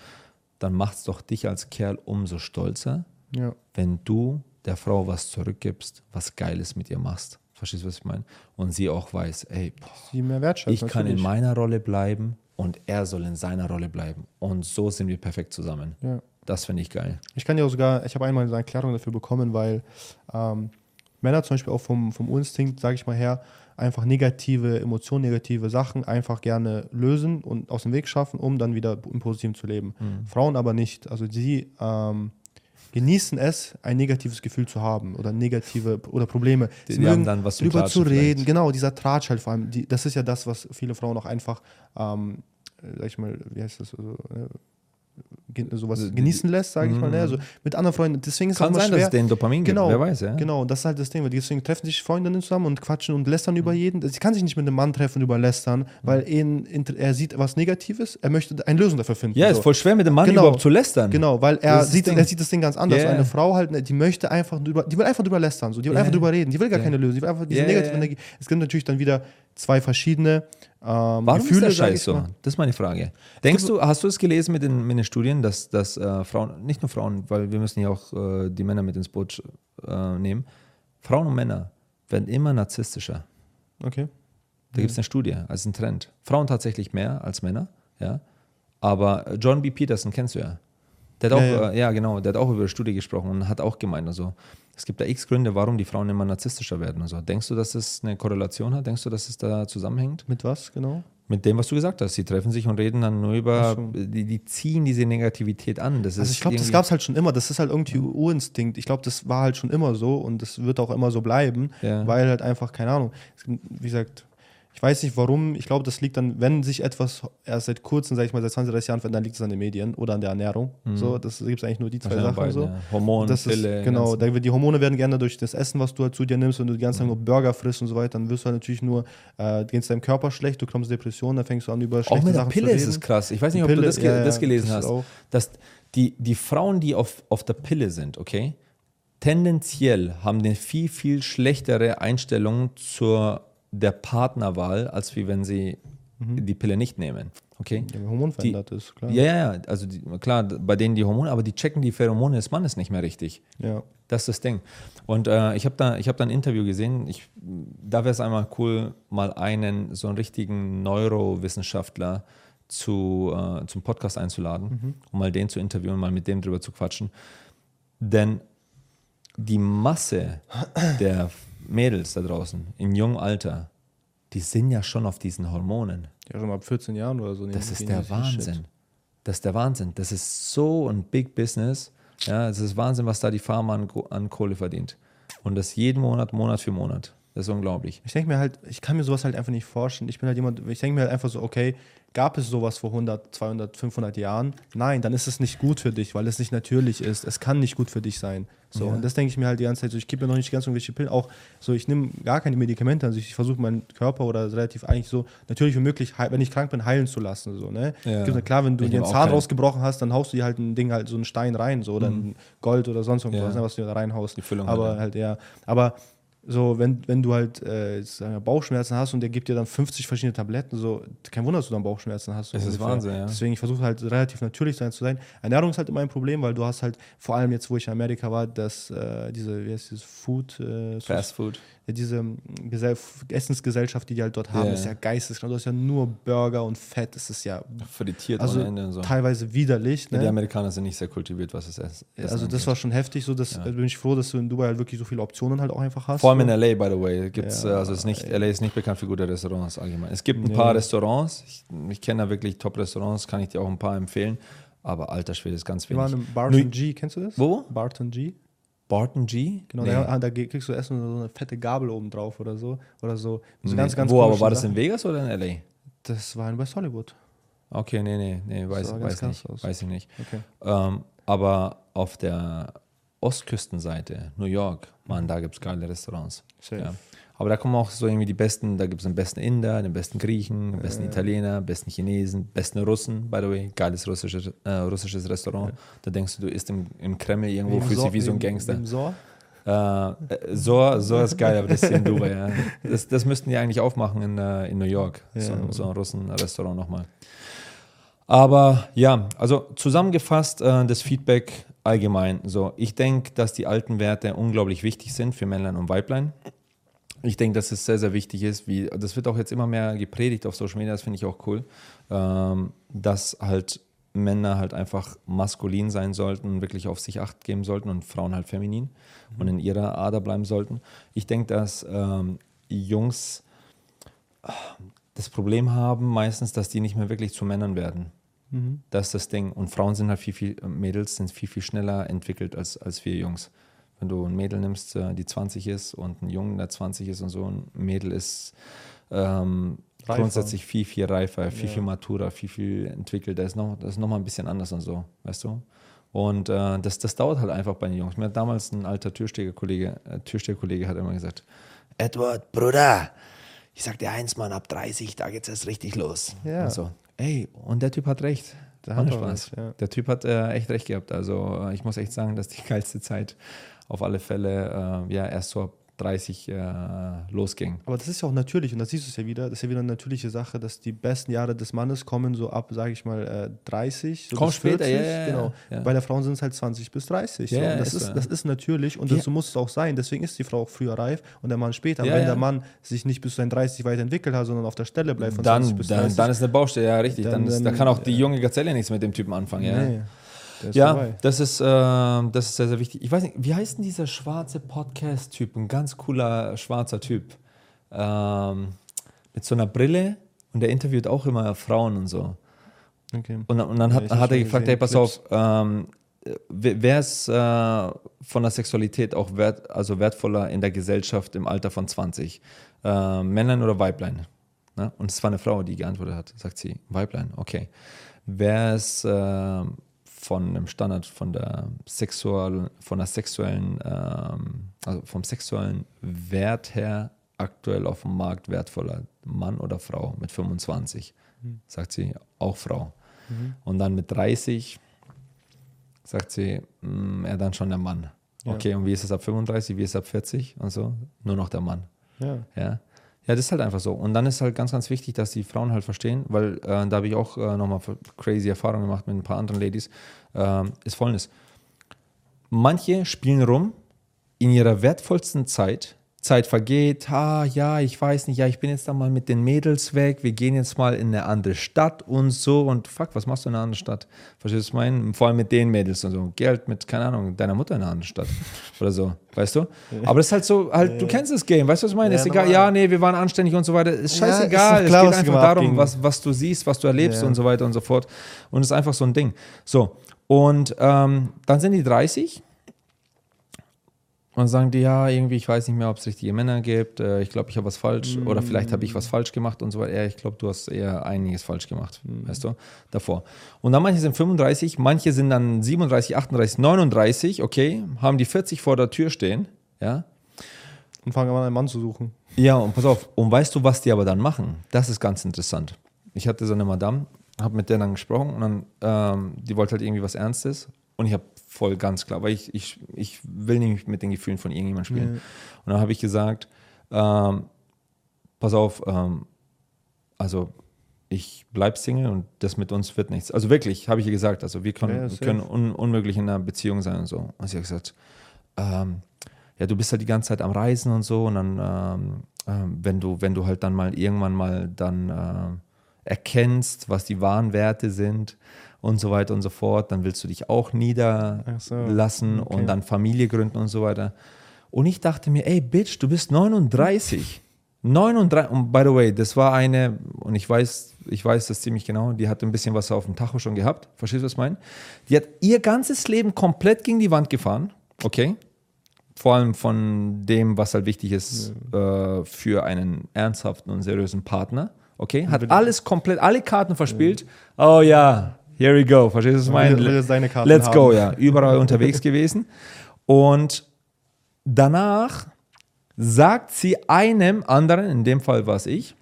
dann macht es doch dich als Kerl umso stolzer, ja. wenn du der Frau was zurückgibst, was Geiles mit ihr machst. Verstehst du, was ich meine? Und sie auch weiß, ey, sie mehr ich kann in meiner Rolle bleiben und er soll in seiner Rolle bleiben. Und so sind wir perfekt zusammen. Ja. Das finde ich geil. Ich kann ja auch sogar, ich habe einmal eine Erklärung dafür bekommen, weil ähm, Männer zum Beispiel auch vom, vom Instinkt, sage ich mal her, einfach negative Emotionen, negative Sachen einfach gerne lösen und aus dem Weg schaffen, um dann wieder im Positiven zu leben. Mhm. Frauen aber nicht. Also sie ähm, genießen es, ein negatives Gefühl zu haben oder negative oder Probleme. Sie die haben dann was drüber zu reden. Vielleicht. Genau, dieser Tratsch halt vor allem. Die, das ist ja das, was viele Frauen auch einfach, ähm, sag ich mal, wie heißt das? Also, sowas also genießen lässt, sage ich mal. Ne? Also mit anderen Freunden. Deswegen ist Kann es sein, schwer. dass es den Dopamin gibt, genau, wer weiß. Ja? Genau, das ist halt das Ding. Deswegen treffen sich Freundinnen zusammen und quatschen und lästern mhm. über jeden. Sie kann sich nicht mit einem Mann treffen und über lästern, mhm. weil ihn, er sieht was Negatives, er möchte eine Lösung dafür finden. Ja, so. ist voll schwer mit dem Mann genau, überhaupt zu lästern. Genau, weil er sieht, er sieht das Ding ganz anders. Yeah. Eine Frau halt, ne, die möchte einfach drüber, die will einfach drüber lästern, so. die will yeah. einfach drüber reden, die will gar yeah. keine Lösung, die will einfach diese negative Energie. Es gibt natürlich dann wieder zwei verschiedene ähm, Warum Gefühle, ist der Scheiß so? Das ist meine Frage. Denkst du, hast du es gelesen mit den, mit den Studien, dass, dass äh, Frauen, nicht nur Frauen, weil wir müssen ja auch äh, die Männer mit ins Boot äh, nehmen, Frauen und Männer werden immer narzisstischer. Okay. Da gibt es eine Studie, als ein Trend. Frauen tatsächlich mehr als Männer, ja. Aber John B. Peterson kennst du ja. Der hat ja, auch, ja. Äh, ja. genau, der hat auch über eine Studie gesprochen und hat auch gemeint, also es gibt da x Gründe, warum die Frauen immer narzisstischer werden. Also denkst du, dass es eine Korrelation hat? Denkst du, dass es da zusammenhängt? Mit was genau? Mit dem, was du gesagt hast. Sie treffen sich und reden dann nur über, so. die, die, ziehen diese Negativität an. Das also ich glaube, das gab es halt schon immer. Das ist halt irgendwie Urinstinkt. Ich glaube, das war halt schon immer so und das wird auch immer so bleiben, ja. weil halt einfach, keine Ahnung, wie gesagt, ich weiß nicht warum, ich glaube, das liegt dann, wenn sich etwas erst seit kurzem, sag ich mal, seit 20, 30 Jahren verändert, dann liegt es an den Medien oder an der Ernährung. Mhm. So, das gibt es eigentlich nur die zwei Sachen. Beide, so. Ja. Hormone, das ist, Pille. Genau, da, die Hormone werden geändert durch das Essen, was du halt zu dir nimmst. Wenn du die ganze Zeit mhm. nur Burger frisst und so weiter, dann wirst du halt natürlich nur, äh, geht deinem Körper schlecht, du kommst Depressionen, dann fängst du an, über schlechte Auch mit der Pille ist es krass. Ich weiß nicht, ob Pille, du das, ge ja, das gelesen das hast. Auch. Dass die, die Frauen, die auf, auf der Pille sind, okay, tendenziell haben eine viel, viel schlechtere Einstellung zur der Partnerwahl, als wie wenn sie mhm. die Pille nicht nehmen. Okay? Ja, Hormon verändert die, ist, klar. Ja, ja, also die, klar, bei denen die Hormone, aber die checken die Pheromone des Mannes nicht mehr richtig. Ja. Das ist das Ding. Und äh, ich habe da, hab da ein Interview gesehen. Ich, da wäre es einmal cool, mal einen, so einen richtigen Neurowissenschaftler zu, äh, zum Podcast einzuladen, mhm. um mal den zu interviewen, mal mit dem drüber zu quatschen. Denn die Masse der Mädels da draußen im jungen Alter, die sind ja schon auf diesen Hormonen. Ja, schon ab 14 Jahren oder so. Das ist der Wahnsinn. Shit. Das ist der Wahnsinn. Das ist so ein Big Business. Ja, es ist Wahnsinn, was da die Pharma an, an Kohle verdient. Und das jeden Monat, Monat für Monat. Das ist unglaublich. Ich denke mir halt, ich kann mir sowas halt einfach nicht vorstellen. Ich bin halt jemand, ich denke mir halt einfach so, okay, gab es sowas vor 100, 200, 500 Jahren? Nein, dann ist es nicht gut für dich, weil es nicht natürlich ist. Es kann nicht gut für dich sein. So, Ja. und das denke ich mir halt die ganze Zeit so, ich gebe mir noch nicht ganz irgendwelche Pillen. Auch so, ich nehme gar keine Medikamente. Also ich versuche meinen Körper oder relativ eigentlich so natürlich wie möglich, wenn ich krank bin, heilen zu lassen. So, ne? Ja. Gibt, klar, wenn du dir auch Zahn rausgebrochen hast, dann haust du dir halt ein Ding halt so einen Stein rein, so, oder ein Gold oder sonst irgendwas, Ja. ne, was du da reinhaust. Die Füllung Aber halt, ja. halt, ja. Aber so, wenn, wenn du halt äh, Bauchschmerzen hast und der gibt dir dann 50 verschiedene Tabletten, so, kein Wunder, dass du dann Bauchschmerzen hast. so Das ist. Wahnsinn, ja. Deswegen, ich versuche halt relativ natürlich sein zu sein. Ernährung ist halt immer ein Problem, weil du hast halt, vor allem jetzt, wo ich in Amerika war, dass äh, diese, wie heißt dieses Food, äh, Fast Food. ja, diese ähm, Gesell Essensgesellschaft, die die halt dort haben, Ja. ist ja geisteskrank. Du hast ja nur Burger und Fett, das ist ja Frittiert also Ende und so. teilweise widerlich. Ja, Ne? die Amerikaner sind nicht sehr kultiviert, was es ist. also das war schon heftig, so dass Ja. bin ich froh, dass du in Dubai halt wirklich so viele Optionen halt auch einfach hast. Vor allem in LA, by the way, gibt's, Ja, also ist nicht. LA ist nicht bekannt für gute Restaurants allgemein. Es gibt ein Nee. paar Restaurants, ich, ich kenne da wirklich Top-Restaurants, kann ich dir auch ein paar empfehlen, aber alter Schwede ist ganz Wir waren wenig. im Barton G, kennst du das? Wo? Barton G. Barton G? Genau, Nee. da, da kriegst du Essen und so eine fette Gabel oben drauf oder so. Oder so. so Nee. ganz, ganz Wo, aber war das in Vegas oder in LA? Das war in West Hollywood. Okay, nee, nee, nee, weiß, weiß nicht, aus. weiß ich nicht. Okay. Ähm, aber auf der Ostküstenseite, New York, man, da gibt es geile Restaurants. Ja. Aber da kommen auch so irgendwie die besten, da gibt es den besten Inder, den besten Griechen, den besten Italiener, besten Chinesen, besten Russen, by the way, geiles russisches, äh, russisches Restaurant. Da denkst du, du isst im, im Kreml irgendwo, fühlst dich wie so ein Gangster. äh, so, so ist geil, aber das ist hier in Dubai. Ja. Das, das müssten die eigentlich aufmachen in, äh, in New York, so, Ja. ein- so ein Russen-Restaurant nochmal. Aber ja, also zusammengefasst äh, das Feedback allgemein. So, ich denke, dass die alten Werte unglaublich wichtig sind für Männlein und Weiblein. Ich denke, dass es sehr, sehr wichtig ist. Wie, das wird auch jetzt immer mehr gepredigt auf Social Media, das finde ich auch cool, ähm, dass halt Männer halt einfach maskulin sein sollten, wirklich auf sich acht geben sollten und Frauen halt feminin und in ihrer Ader bleiben sollten. Ich denke, dass ähm, Jungs das Problem haben meistens, dass die nicht mehr wirklich zu Männern werden. Mhm. Das ist das Ding. Und Frauen sind halt viel, viel, Mädels sind viel, viel schneller entwickelt als, als wir Jungs. Wenn du ein Mädel nimmst, äh, die 20 ist und einen Jungen, der 20 ist und so, ein Mädel ist ähm, grundsätzlich viel, viel reifer, viel, Ja. viel maturer, viel, viel entwickelt. Das ist noch, das ist noch mal ein bisschen anders und so, weißt du? Und äh, das, das dauert halt einfach bei den Jungs. Mir hat damals ein alter Türsteherkollege, äh, Türsteherkollege hat immer gesagt, Edward, Bruder, ich sag dir eins, Mann, ab 30, da geht's erst richtig los. Ja. Und so, ey, und der Typ hat recht. Der hat Spaß. ja. Der Typ hat äh, echt recht gehabt. Also äh, ich muss echt sagen, dass die geilste Zeit auf alle Fälle äh, ja erst so ab 30 äh, losging. Aber das ist ja auch natürlich und das siehst du es ja wieder. Das ist ja wieder eine natürliche Sache, dass die besten Jahre des Mannes kommen so ab, sage ich mal, äh, 30. So Kommt bis später, ja, ja, ja. Genau. Ja. Bei der Frauen sind es halt 20 bis 30. Ja, so. ja, das, ist das ja. ist natürlich und so muss es auch sein. Deswegen ist die Frau auch früher reif und der Mann später. Ja, Wenn ja. der Mann sich nicht bis zu seinen 30 weiterentwickelt hat, sondern auf der Stelle bleibt von Dann, 20 bis dann, 30. dann ist eine Baustelle, ja richtig. Dann, Dann- ist, da dann- kann auch die junge Gazelle nichts mit dem Typen anfangen. Ja, Nee, ist ja vorbei. das, ist, äh, das ist sehr, sehr wichtig. Ich weiß nicht, wie heißt denn dieser schwarze Podcast-Typ? Ein ganz cooler schwarzer Typ. Ähm, mit so einer Brille und der interviewt auch immer Frauen und so. Okay. Und, dann- und dann Ja, hat, hab hat er gefragt, gesehen, hey, pass Clips. auf, ähm, wer wer ist äh, von der Sexualität auch wert, also wertvoller in der Gesellschaft im Alter von 20? Äh, Männlein oder Weiblein? Ne? Und es war eine Frau, die geantwortet hat. Sagt sie, Weiblein, okay. Wer ist äh, von dem Standard, von der sexual, von der sexuellen, ähm, also vom sexuellen Wert her aktuell auf dem Markt wertvoller? Mann oder Frau mit 25? Sagt sie, auch Frau. Und dann mit 30 sagt sie, mm, ja, dann schon der Mann. Ja. Okay, und wie ist es ab 35, wie ist es ab 40 und so? Nur noch der Mann. Ja. Ja. Ja, das ist halt einfach so. Und dann ist halt ganz, ganz wichtig, dass die Frauen halt verstehen, weil äh, da habe ich auch äh, nochmal crazy Erfahrungen gemacht mit ein paar anderen Ladies, ähm, ist folgendes. Manche spielen rum in ihrer wertvollsten Zeit. Zeit vergeht, ah ja, ich weiß nicht, ja, ich bin jetzt da mal mit den Mädels weg, wir gehen jetzt mal in eine andere Stadt und so und fuck, was machst du in einer anderen Stadt? Verstehst du, was ich meine? Vor allem mit den Mädels und so. Geld mit, keine Ahnung, deiner Mutter in einer anderen Stadt [laughs] oder so, weißt du? Aber das ist halt so, halt, du kennst das Game, weißt du, was ich meine? Ja, ist egal, normal. ja, nee, wir waren anständig und so weiter, ist Ja, ist scheißegal, klar, es geht einfach darum, was, was du siehst, was du erlebst Ja. und so weiter und so fort. Und es ist einfach so ein Ding. So, und ähm, dann sind die 30 Und dann sagen die, ja, irgendwie, ich weiß nicht mehr, ob es richtige Männer gibt. Äh, ich glaube, ich habe was falsch. Mm. Oder vielleicht habe ich was falsch gemacht und so weiter. Ja, ich glaube, du hast eher einiges falsch gemacht, mm. weißt du, davor. Und dann manche sind 35, manche sind dann 37, 38, 39, okay, haben die 40 vor der Tür stehen, ja. Und fangen an, einen Mann zu suchen. Ja, und pass auf, und weißt du, was die aber dann machen? Das ist ganz interessant. Ich hatte so eine Madame, habe mit der dann gesprochen und dann, ähm, die wollte halt irgendwie was Ernstes und ich habe voll ganz klar, weil ich, ich, ich will nicht mit den Gefühlen von irgendjemandem spielen. Ja. Und dann habe ich gesagt, ähm, pass auf, ähm, also ich bleibe Single und das mit uns wird nichts. Also wirklich, habe ich ihr gesagt, also wir können, ja, können un, unmöglich in einer Beziehung sein und so. Und sie hat gesagt, ähm, ja, du bist halt die ganze Zeit am Reisen und so und dann, ähm, ähm, wenn du, wenn du halt dann mal irgendwann mal dann äh, erkennst, was die wahren Werte sind, und so weiter und so fort. Dann willst du dich auch niederlassen so, okay. und dann Familie gründen und so weiter. Und ich dachte mir, ey, Bitch, du bist 39. 39, und by the way, das war eine, und ich weiß, ich weiß das ziemlich genau, die hat ein bisschen was auf dem Tacho schon gehabt. Verstehst du, was ich meine? Die hat ihr ganzes Leben komplett gegen die Wand gefahren. Okay. Vor allem von dem, was halt wichtig ist ja. äh, für einen ernsthaften und seriösen Partner. Okay. Hat alles komplett, alle Karten verspielt. Ja. Oh ja, Here we go. Verstehst du, was ich meine? Let's go, haben. ja. Überall unterwegs [laughs] gewesen. Und danach sagt sie einem anderen, in dem Fall war es ich,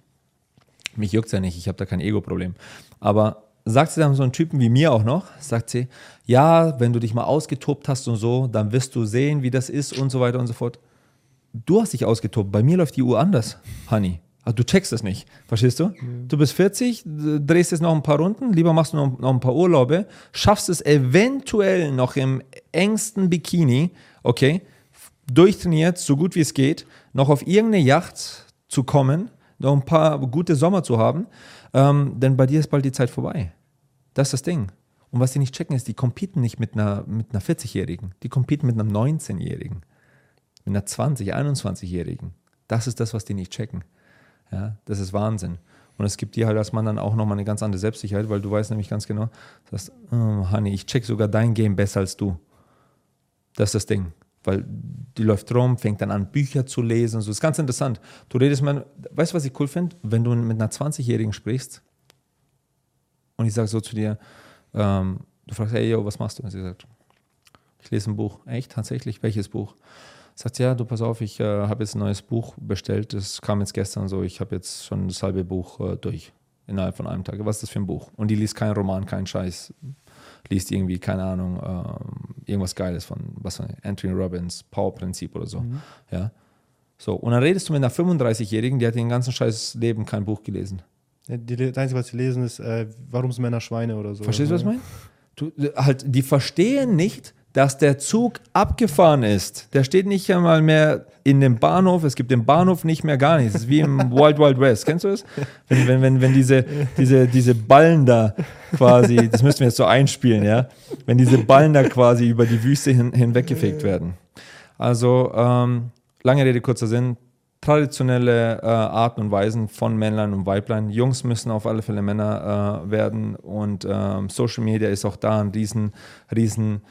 mich juckt es ja nicht, ich habe da kein Ego-Problem, aber sagt sie dann so einen Typen wie mir auch noch, sagt sie, ja, wenn du dich mal ausgetobt hast und so, dann wirst du sehen, wie das ist und so weiter und so fort. Du hast dich ausgetobt, bei mir läuft die Uhr anders, Honey. Also du checkst es nicht, verstehst du? Mhm. Du bist 40, drehst jetzt noch ein paar Runden, lieber machst du noch, noch ein paar Urlaube, schaffst es eventuell noch im engsten Bikini, okay, durchtrainiert, so gut wie es geht, noch auf irgendeine Yacht zu kommen, noch ein paar gute Sommer zu haben, ähm, denn bei dir ist bald die Zeit vorbei. Das ist das Ding. Und was die nicht checken, ist, die competen nicht mit einer, mit einer 40-Jährigen, die competen mit einem 19-Jährigen, mit einer 20-, 21-Jährigen. Das ist das, was die nicht checken. Ja, das ist Wahnsinn. Und es gibt dir halt als Mann dann auch nochmal eine ganz andere Selbstsicherheit, weil du weißt nämlich ganz genau, dass, oh, Honey, ich check sogar dein Game besser als du. Das ist das Ding. Weil die läuft rum, fängt dann an, Bücher zu lesen. So. Das ist ganz interessant. Du redest mal, weißt du, was ich cool finde? Wenn du mit einer 20-Jährigen sprichst und ich sage so zu dir, ähm, du fragst, hey, yo, was machst du? Und sie sagt, ich lese ein Buch. Echt? Tatsächlich? Welches Buch? Sagt, ja, du pass auf, ich äh, habe jetzt ein neues Buch bestellt, das kam jetzt gestern so, ich habe jetzt schon das halbe Buch äh, durch, innerhalb von einem Tag. Was ist das für ein Buch? Und die liest keinen Roman, keinen Scheiß, liest irgendwie, keine Ahnung, äh, irgendwas Geiles von, was von Anthony Robbins, Power-Prinzip oder so, mhm. ja. So, und dann redest du mit einer 35-Jährigen, die hat den ganzen Scheiß Leben kein Buch gelesen. Ja, die, das Einzige, was sie lesen, ist, äh, warum sind Männer Schweine oder so. Verstehst du, was ich meine? Du, halt, die verstehen nicht, dass der Zug abgefahren ist. Der steht nicht einmal mehr in dem Bahnhof. Es gibt den Bahnhof nicht mehr gar nicht. Es ist wie im [laughs] Wild Wild West. Kennst du das? Wenn, wenn, wenn, wenn diese, diese, diese Ballen da quasi, das müssten wir jetzt so einspielen, ja? Wenn diese Ballen da quasi über die Wüste hin, hinweggefegt werden. Also, ähm, lange Rede, kurzer Sinn. Traditionelle äh, Arten und Weisen von Männlein und Weiblein. Jungs müssen auf alle Fälle Männer äh, werden und ähm, Social Media ist auch da ein riesen, riesen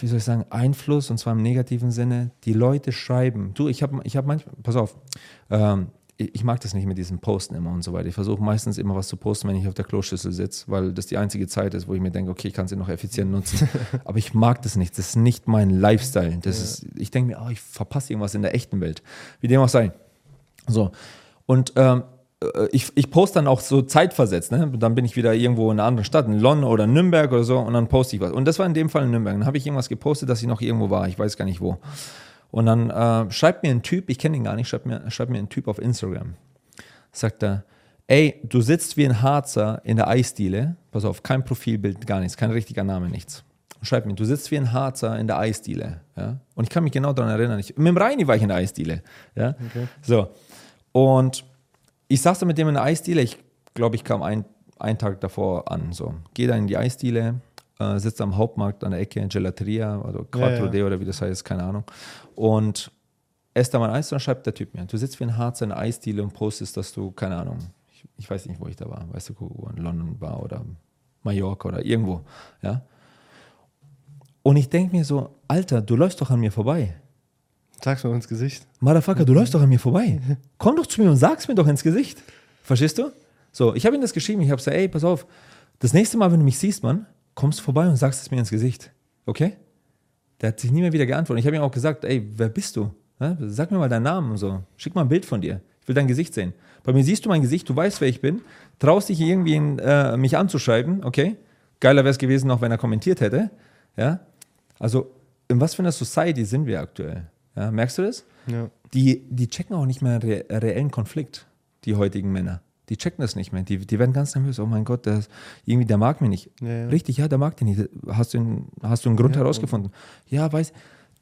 wie soll ich sagen, Einfluss und zwar im negativen Sinne. Die Leute schreiben. Du, ich habe ich hab manchmal, pass auf, ähm, ich mag das nicht mit diesen Posten immer und so weiter. Ich versuche meistens immer was zu posten, wenn ich auf der Kloschüssel sitze, weil das die einzige Zeit ist, wo ich mir denke, okay, ich kann sie noch effizient nutzen. [laughs] Aber ich mag das nicht. Das ist nicht mein Lifestyle. Das ja. ist, ich denke mir, oh, ich verpasse irgendwas in der echten Welt. Wie dem auch sei. So. Und ähm, äh, ich, ich poste dann auch so zeitversetzt, ne? Dann bin ich wieder irgendwo in einer anderen Stadt, in London oder Nürnberg oder so, und dann poste ich was. Und das war in dem Fall in Nürnberg. Dann habe ich irgendwas gepostet, dass ich noch irgendwo war, ich weiß gar nicht wo. Und dann äh, schreibt mir ein Typ, ich kenne ihn gar nicht, schreibt mir, schreibt mir ein Typ auf Instagram. Sagt er, ey, du sitzt wie ein Harzer in der Eisdiele, pass auf, kein Profilbild, gar nichts, kein richtiger Name, nichts. Schreib mir, du sitzt wie ein Harzer in der Eisdiele. Ja? Und ich kann mich genau daran erinnern. Ich, mit dem Reini war ich in der Eisdiele. Ja? Okay. So. Und ich saß da mit dem in der Eisdiele. Ich glaube, ich kam ein, einen Tag davor an. So, gehe da in die Eisdiele, äh, sitze am Hauptmarkt an der Ecke, Gelateria, also Quattro ja, ja. oder wie das heißt, keine Ahnung. Und esse da mein Eis, dann schreibt der Typ mir, du sitzt wie ein Harz in der Eisdiele und postest, dass du, keine Ahnung, ich, ich weiß nicht, wo ich da war, weißt du, wo in London war oder Mallorca oder irgendwo, ja. Und ich denke mir so, Alter, du läufst doch an mir vorbei. Sag's mir ins Gesicht. Motherfucker, du läufst doch an mir vorbei. [laughs] Komm doch zu mir und sag's mir doch ins Gesicht. Verstehst du? So, ich habe ihm das geschrieben. Ich habe gesagt, ey, pass auf, das nächste Mal, wenn du mich siehst, Mann, kommst vorbei und sagst es mir ins Gesicht. Okay? Der hat sich nie mehr wieder geantwortet. Ich habe ihm auch gesagt, ey, wer bist du? Sag mir mal deinen Namen und so. Schick mal ein Bild von dir. Ich will dein Gesicht sehen. Bei mir siehst du mein Gesicht, du weißt, wer ich bin, traust dich irgendwie in, äh, mich anzuschreiben, okay? Geiler wäre es gewesen, auch wenn er kommentiert hätte. Ja? Also, in was für einer Society sind wir aktuell? Ja, merkst du das? Ja. Die, die checken auch nicht mehr re reellen Konflikt, die heutigen Männer. Die checken das nicht mehr. Die, die werden ganz nervös. Oh mein Gott, der, irgendwie, der mag mich nicht. Ja, ja. Richtig, ja, der mag dich nicht. Hast du, einen, hast du einen Grund herausgefunden? Ja, weiß.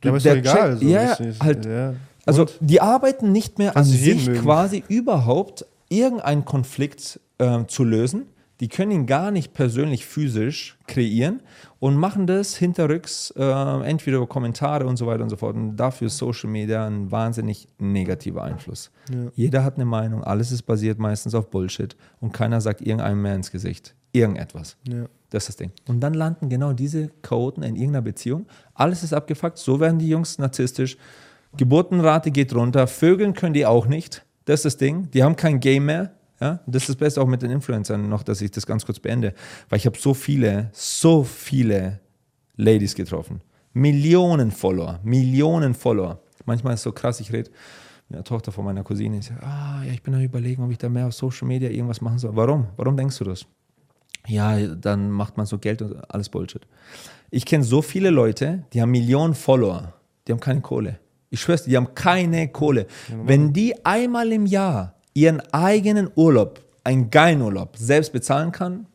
Ja, aber ist der egal. checkt- so, ja, das ist- halt. ja. Also die arbeiten nicht mehr an du sich mögen. quasi überhaupt irgendeinen Konflikt ähm, zu lösen. Die können ihn gar nicht persönlich physisch kreieren und machen das hinterrücks, äh, entweder über Kommentare und so weiter und so fort. Und dafür ist Social Media ein wahnsinnig negativer Einfluss. Ja. Jeder hat eine Meinung, alles ist basiert meistens auf Bullshit und keiner sagt irgendeinem mehr ins Gesicht. Irgendetwas. Ja. Das ist das Ding. Und dann landen genau diese Chaoten in irgendeiner Beziehung. Alles ist abgefuckt. So werden die Jungs narzisstisch. Geburtenrate geht runter. Vögeln können die auch nicht. Das ist das Ding. Die haben kein Game mehr. Ja? Das ist das Beste auch mit den Influencern noch, dass ich das ganz kurz beende. Weil ich habe so viele, so viele Ladies getroffen. Millionen Follower. Millionen Follower. Manchmal ist es so krass, ich rede mit der Tochter von meiner Cousine. Ich sage, ah, ja, ich bin am überlegen, ob ich da mehr auf Social Media irgendwas machen soll. Warum? Warum denkst du das? ja, dann macht man so Geld und alles Bullshit. Ich kenne so viele Leute, die haben Millionen Follower, die haben keine Kohle. Ich schwör's dir, die haben keine Kohle. Wenn die einmal im Jahr ihren eigenen Urlaub, einen geilen Urlaub, selbst bezahlen kann,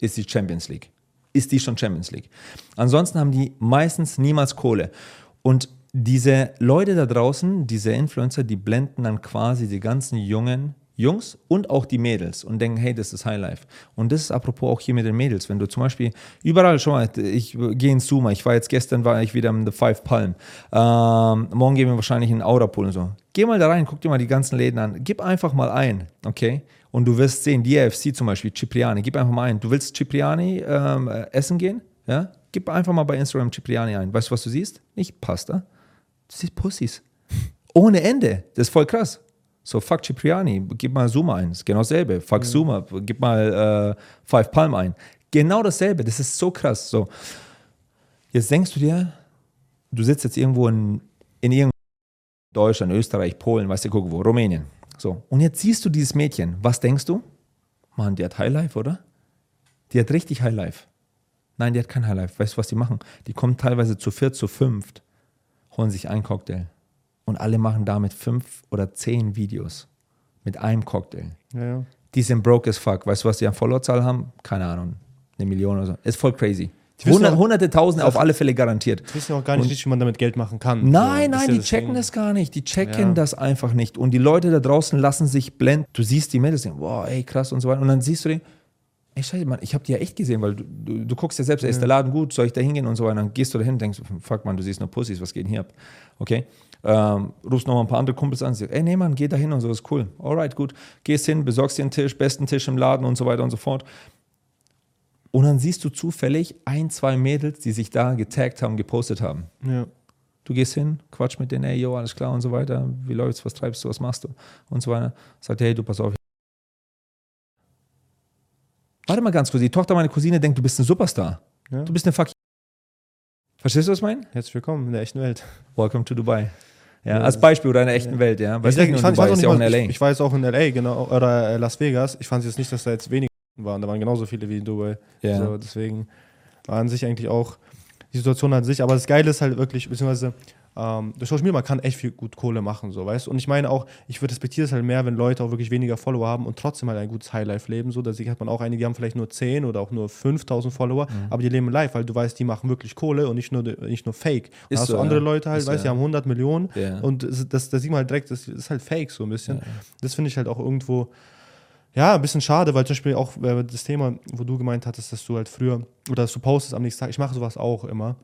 ist die Champions League. Ist die schon Champions League. Ansonsten haben die meistens niemals Kohle. Und diese Leute da draußen, diese Influencer, die blenden dann quasi die ganzen jungen Jungs und auch die Mädels und denken, hey, das ist Highlife. Und das ist apropos auch hier mit den Mädels. Wenn du zum Beispiel überall schon mal, ich gehe ins Zuma, ich war jetzt gestern, war ich wieder im The Five Palm. Ähm, morgen gehen wir wahrscheinlich in Aurapool und so. Geh mal da rein, guck dir mal die ganzen Läden an. Gib einfach mal ein, okay? Und du wirst sehen, die AFC zum Beispiel, Cipriani, gib einfach mal ein. Du willst Cipriani ähm, äh, essen gehen? Ja? Gib einfach mal bei Instagram Cipriani ein. Weißt du, was du siehst? Nicht Pasta. Du siehst Pussys. Ohne Ende. Das ist voll krass. So, fuck Cipriani, gib mal Zuma ein. Ist genau dasselbe. Fuck Zuma, gib mal äh, Five Palm ein. Genau dasselbe. Das ist so krass. So. Jetzt denkst du dir, du sitzt jetzt irgendwo in, in irgendeinem Deutschland, Österreich, Polen, weißt du, guck wo, Rumänien. So. Und jetzt siehst du dieses Mädchen. Was denkst du? Mann, die hat Highlife, oder? Die hat richtig Highlife. Nein, die hat kein Highlife. Weißt du, was die machen? Die kommen teilweise zu viert, zu fünft, holen sich einen Cocktail. Und alle machen damit fünf oder zehn Videos mit einem Cocktail. Ja, ja. Die sind broke as fuck. Weißt du, was die an Followerzahl haben? Keine Ahnung. Eine Million oder so. Ist voll crazy. Hundert, auch- hunderte Tausende auf alle Fälle garantiert. Die wissen ja auch gar nicht richtig, wie man damit Geld machen kann. Nein, So, nein, ja die checken Ding. das gar nicht. Die checken Ja. das einfach nicht. Und die Leute da draußen lassen sich blenden. Du siehst die Mädels, denken, wow, ey, krass und so weiter. Und dann siehst du den, ey, scheiße, Mann, ich habe die ja echt gesehen, weil du, du, du guckst ja selbst, ey, ist der Laden gut, soll ich da hingehen und so weiter. Dann gehst du dahin und denkst, fuck, man, du siehst nur Pussys, was geht denn hier ab? Okay? Ähm, rufst noch mal ein paar andere Kumpels an, sagst, ey, nee, Mann, geh da hin und so, ist cool. Alright, gut. Gehst hin, besorgst dir einen Tisch, besten Tisch im Laden und so weiter und so fort. Und dann siehst du zufällig ein, zwei Mädels, die sich da getaggt haben, gepostet haben. Ja. Du gehst hin, quatsch mit denen, ey, yo, alles klar und so weiter. Wie läuft's, was treibst du, was machst du und so weiter. Sagt, hey, du, pass auf. Warte mal ganz kurz, die Tochter meiner Cousine denkt, du bist ein Superstar. Ja. Du bist eine fuck. Verstehst du, was ich meine? Herzlich willkommen in der echten Welt. Welcome to Dubai. Ja, Ja, als Beispiel oder in der echten Welt, ja. Ich, ich, fand, ich, weiß ja auch in nicht LA. ich, ich auch in LA, genau, oder äh, Las Vegas. Ich fand jetzt nicht, dass da jetzt wenige waren. Da waren genauso viele wie in Dubai. Ja. So, deswegen war an sich eigentlich auch die Situation an sich. Aber das Geile ist halt wirklich, beziehungsweise ähm, durch Social Media, man kann echt viel gut Kohle machen, so, weißt du? Und ich meine auch, ich respektiere es halt mehr, wenn Leute auch wirklich weniger Follower haben und trotzdem halt ein gutes Highlife leben. So, da hat man auch einige, die haben vielleicht nur 10 oder auch nur 5000 Follower, Mhm. aber die leben live, weil du weißt, die machen wirklich Kohle und nicht nur, nicht nur Fake. Da Ist hast so, du andere ja. Leute halt, Ist weißt du, die ja. haben 100 Millionen Ja. und das, das, das sieht man halt direkt, das ist halt Fake so ein bisschen. Das finde ich halt auch irgendwo, ja, ein bisschen schade, weil zum Beispiel auch äh, das Thema, wo du gemeint hattest, dass du halt früher oder dass du postest am nächsten Tag, ich mache sowas auch immer.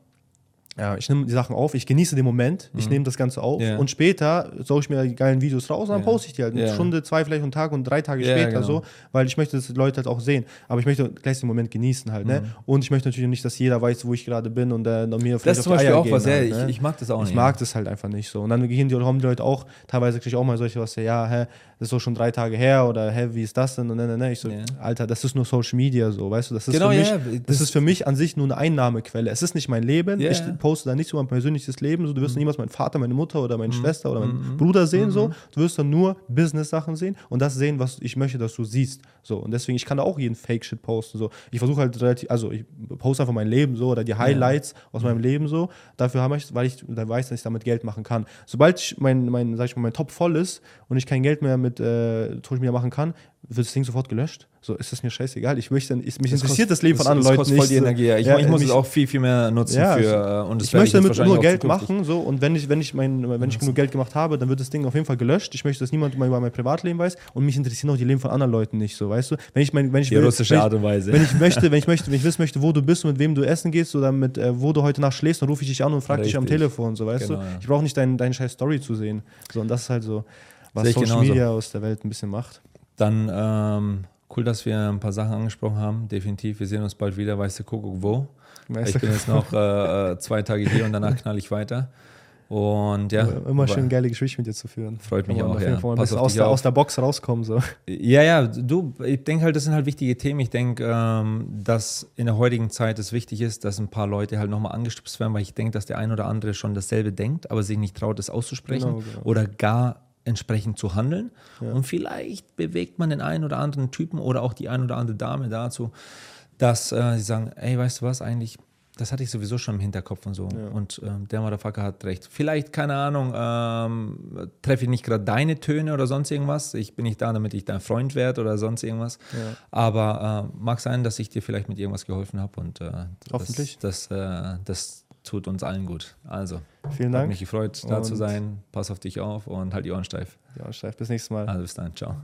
Ja, ich nehme die Sachen auf, ich genieße den Moment, ich nehme das Ganze auf Ja. und später suche ich mir die geilen Videos raus und dann Ja. poste ich die halt eine Ja. Stunde, zwei vielleicht einen Tag und drei Tage Ja, später genau. so, weil ich möchte, dass die Leute halt auch sehen. Aber ich möchte gleich den Moment genießen halt, Mhm. ne? Und ich möchte natürlich nicht, dass jeder weiß, wo ich gerade bin und äh, mir Das vielleicht ist zum auf die Beispiel Eier auch was, ja, halt, ich, ne? ich mag das auch Ich nicht. mag das halt einfach nicht so. Und dann gehen die, kommen die Leute auch, teilweise kriege ich auch mal solche was, ja, hä, das ist doch schon drei Tage her oder hä, wie ist das denn? Und ne, ne. Ich so, Ja. Alter, das ist nur Social Media so, weißt du, das ist Genau, für mich, ja, das, das- ist für mich an sich nur eine Einnahmequelle. Es ist nicht mein Leben. Ja, ich poste da nicht so mein persönliches Leben. So, du Mhm. wirst niemals meinen Vater, meine Mutter oder meine Schwester oder meinen Bruder sehen. So, du wirst dann nur Business-Sachen sehen und das sehen, was ich möchte, dass du siehst. So und deswegen, ich kann da auch jeden Fake-Shit posten. So, ich versuche halt relativ, also ich poste einfach mein Leben so oder die Highlights aus meinem Leben so. Dafür habe ich, weil ich da weiß, dass ich damit Geld machen kann. Sobald ich mein, mein, sag ich mal, mein Top voll ist und ich kein Geld mehr mit äh, Media machen kann, wird das Ding sofort gelöscht. So ist das mir scheißegal. Ich möchte, ich, mich Das interessiert kostet- das Leben von anderen Leuten nicht. voll die. Energie. Ich, Ja, ich muss mich- es auch viel, viel mehr nutzen Ja, für. äh, Und ich möchte damit nur Geld machen, so und wenn ich, wenn ich mein, wenn ich genug Geld gemacht habe, dann wird das Ding auf jeden Fall gelöscht. Ich möchte, dass niemand über mein Privatleben weiß und mich interessieren auch die Leben von anderen Leuten nicht, so weißt du. Wenn ich mein, wenn ich Die will, russische wenn Art und Weise. wenn ich [laughs] möchte, wenn ich möchte, wenn ich wissen möchte, wo du bist und mit wem du essen gehst oder mit äh, wo du heute Nacht schläfst, dann rufe ich dich an und frage dich am. Telefon, so weißt Genau, du. Ich brauche nicht deine dein scheiß Story zu sehen, so und das ist halt so, was Social genauso. Media aus der Welt ein bisschen macht. Dann ähm, cool, dass wir ein paar Sachen angesprochen haben. Definitiv. Wir sehen uns bald wieder. Weißt du, Kuckuck wo? Weißt Ich bin jetzt noch äh, äh, zwei Tage hier und danach [laughs] knall ich weiter. Und ja, Immer schön geile Gespräche mit dir zu führen. Freut mich auch, auf jeden ja. Pass aus der, auf. aus der Box rauskommen, so. Ja, ja, du, ich denke halt, das sind halt wichtige Themen. Ich denke, ähm, dass in der heutigen Zeit es wichtig ist, dass ein paar Leute halt nochmal angestupst werden, weil ich denke, dass der ein oder andere schon dasselbe denkt, aber sich nicht traut, das auszusprechen Genau, genau. oder gar entsprechend zu handeln. Ja. Und vielleicht bewegt man den einen oder anderen Typen oder auch die ein oder andere Dame dazu, dass äh, sie sagen, ey, weißt du was, eigentlich, das hatte ich sowieso schon im Hinterkopf und so. Ja. Und ähm, der Motherfucker hat recht. Vielleicht, keine Ahnung, ähm, treffe ich nicht gerade deine Töne oder sonst irgendwas. Ich bin nicht da, damit ich dein Freund werde oder sonst irgendwas. Ja. Aber äh, mag sein, dass ich dir vielleicht mit irgendwas geholfen habe und äh, Hoffentlich. Das, das, äh, das tut uns allen gut. Also, Vielen hat Dank. mich gefreut, da zu Und- sein. Pass auf dich auf und halt die Ohren steif. Ja, Steif, bis nächstes Mal. Also bis dann, ciao.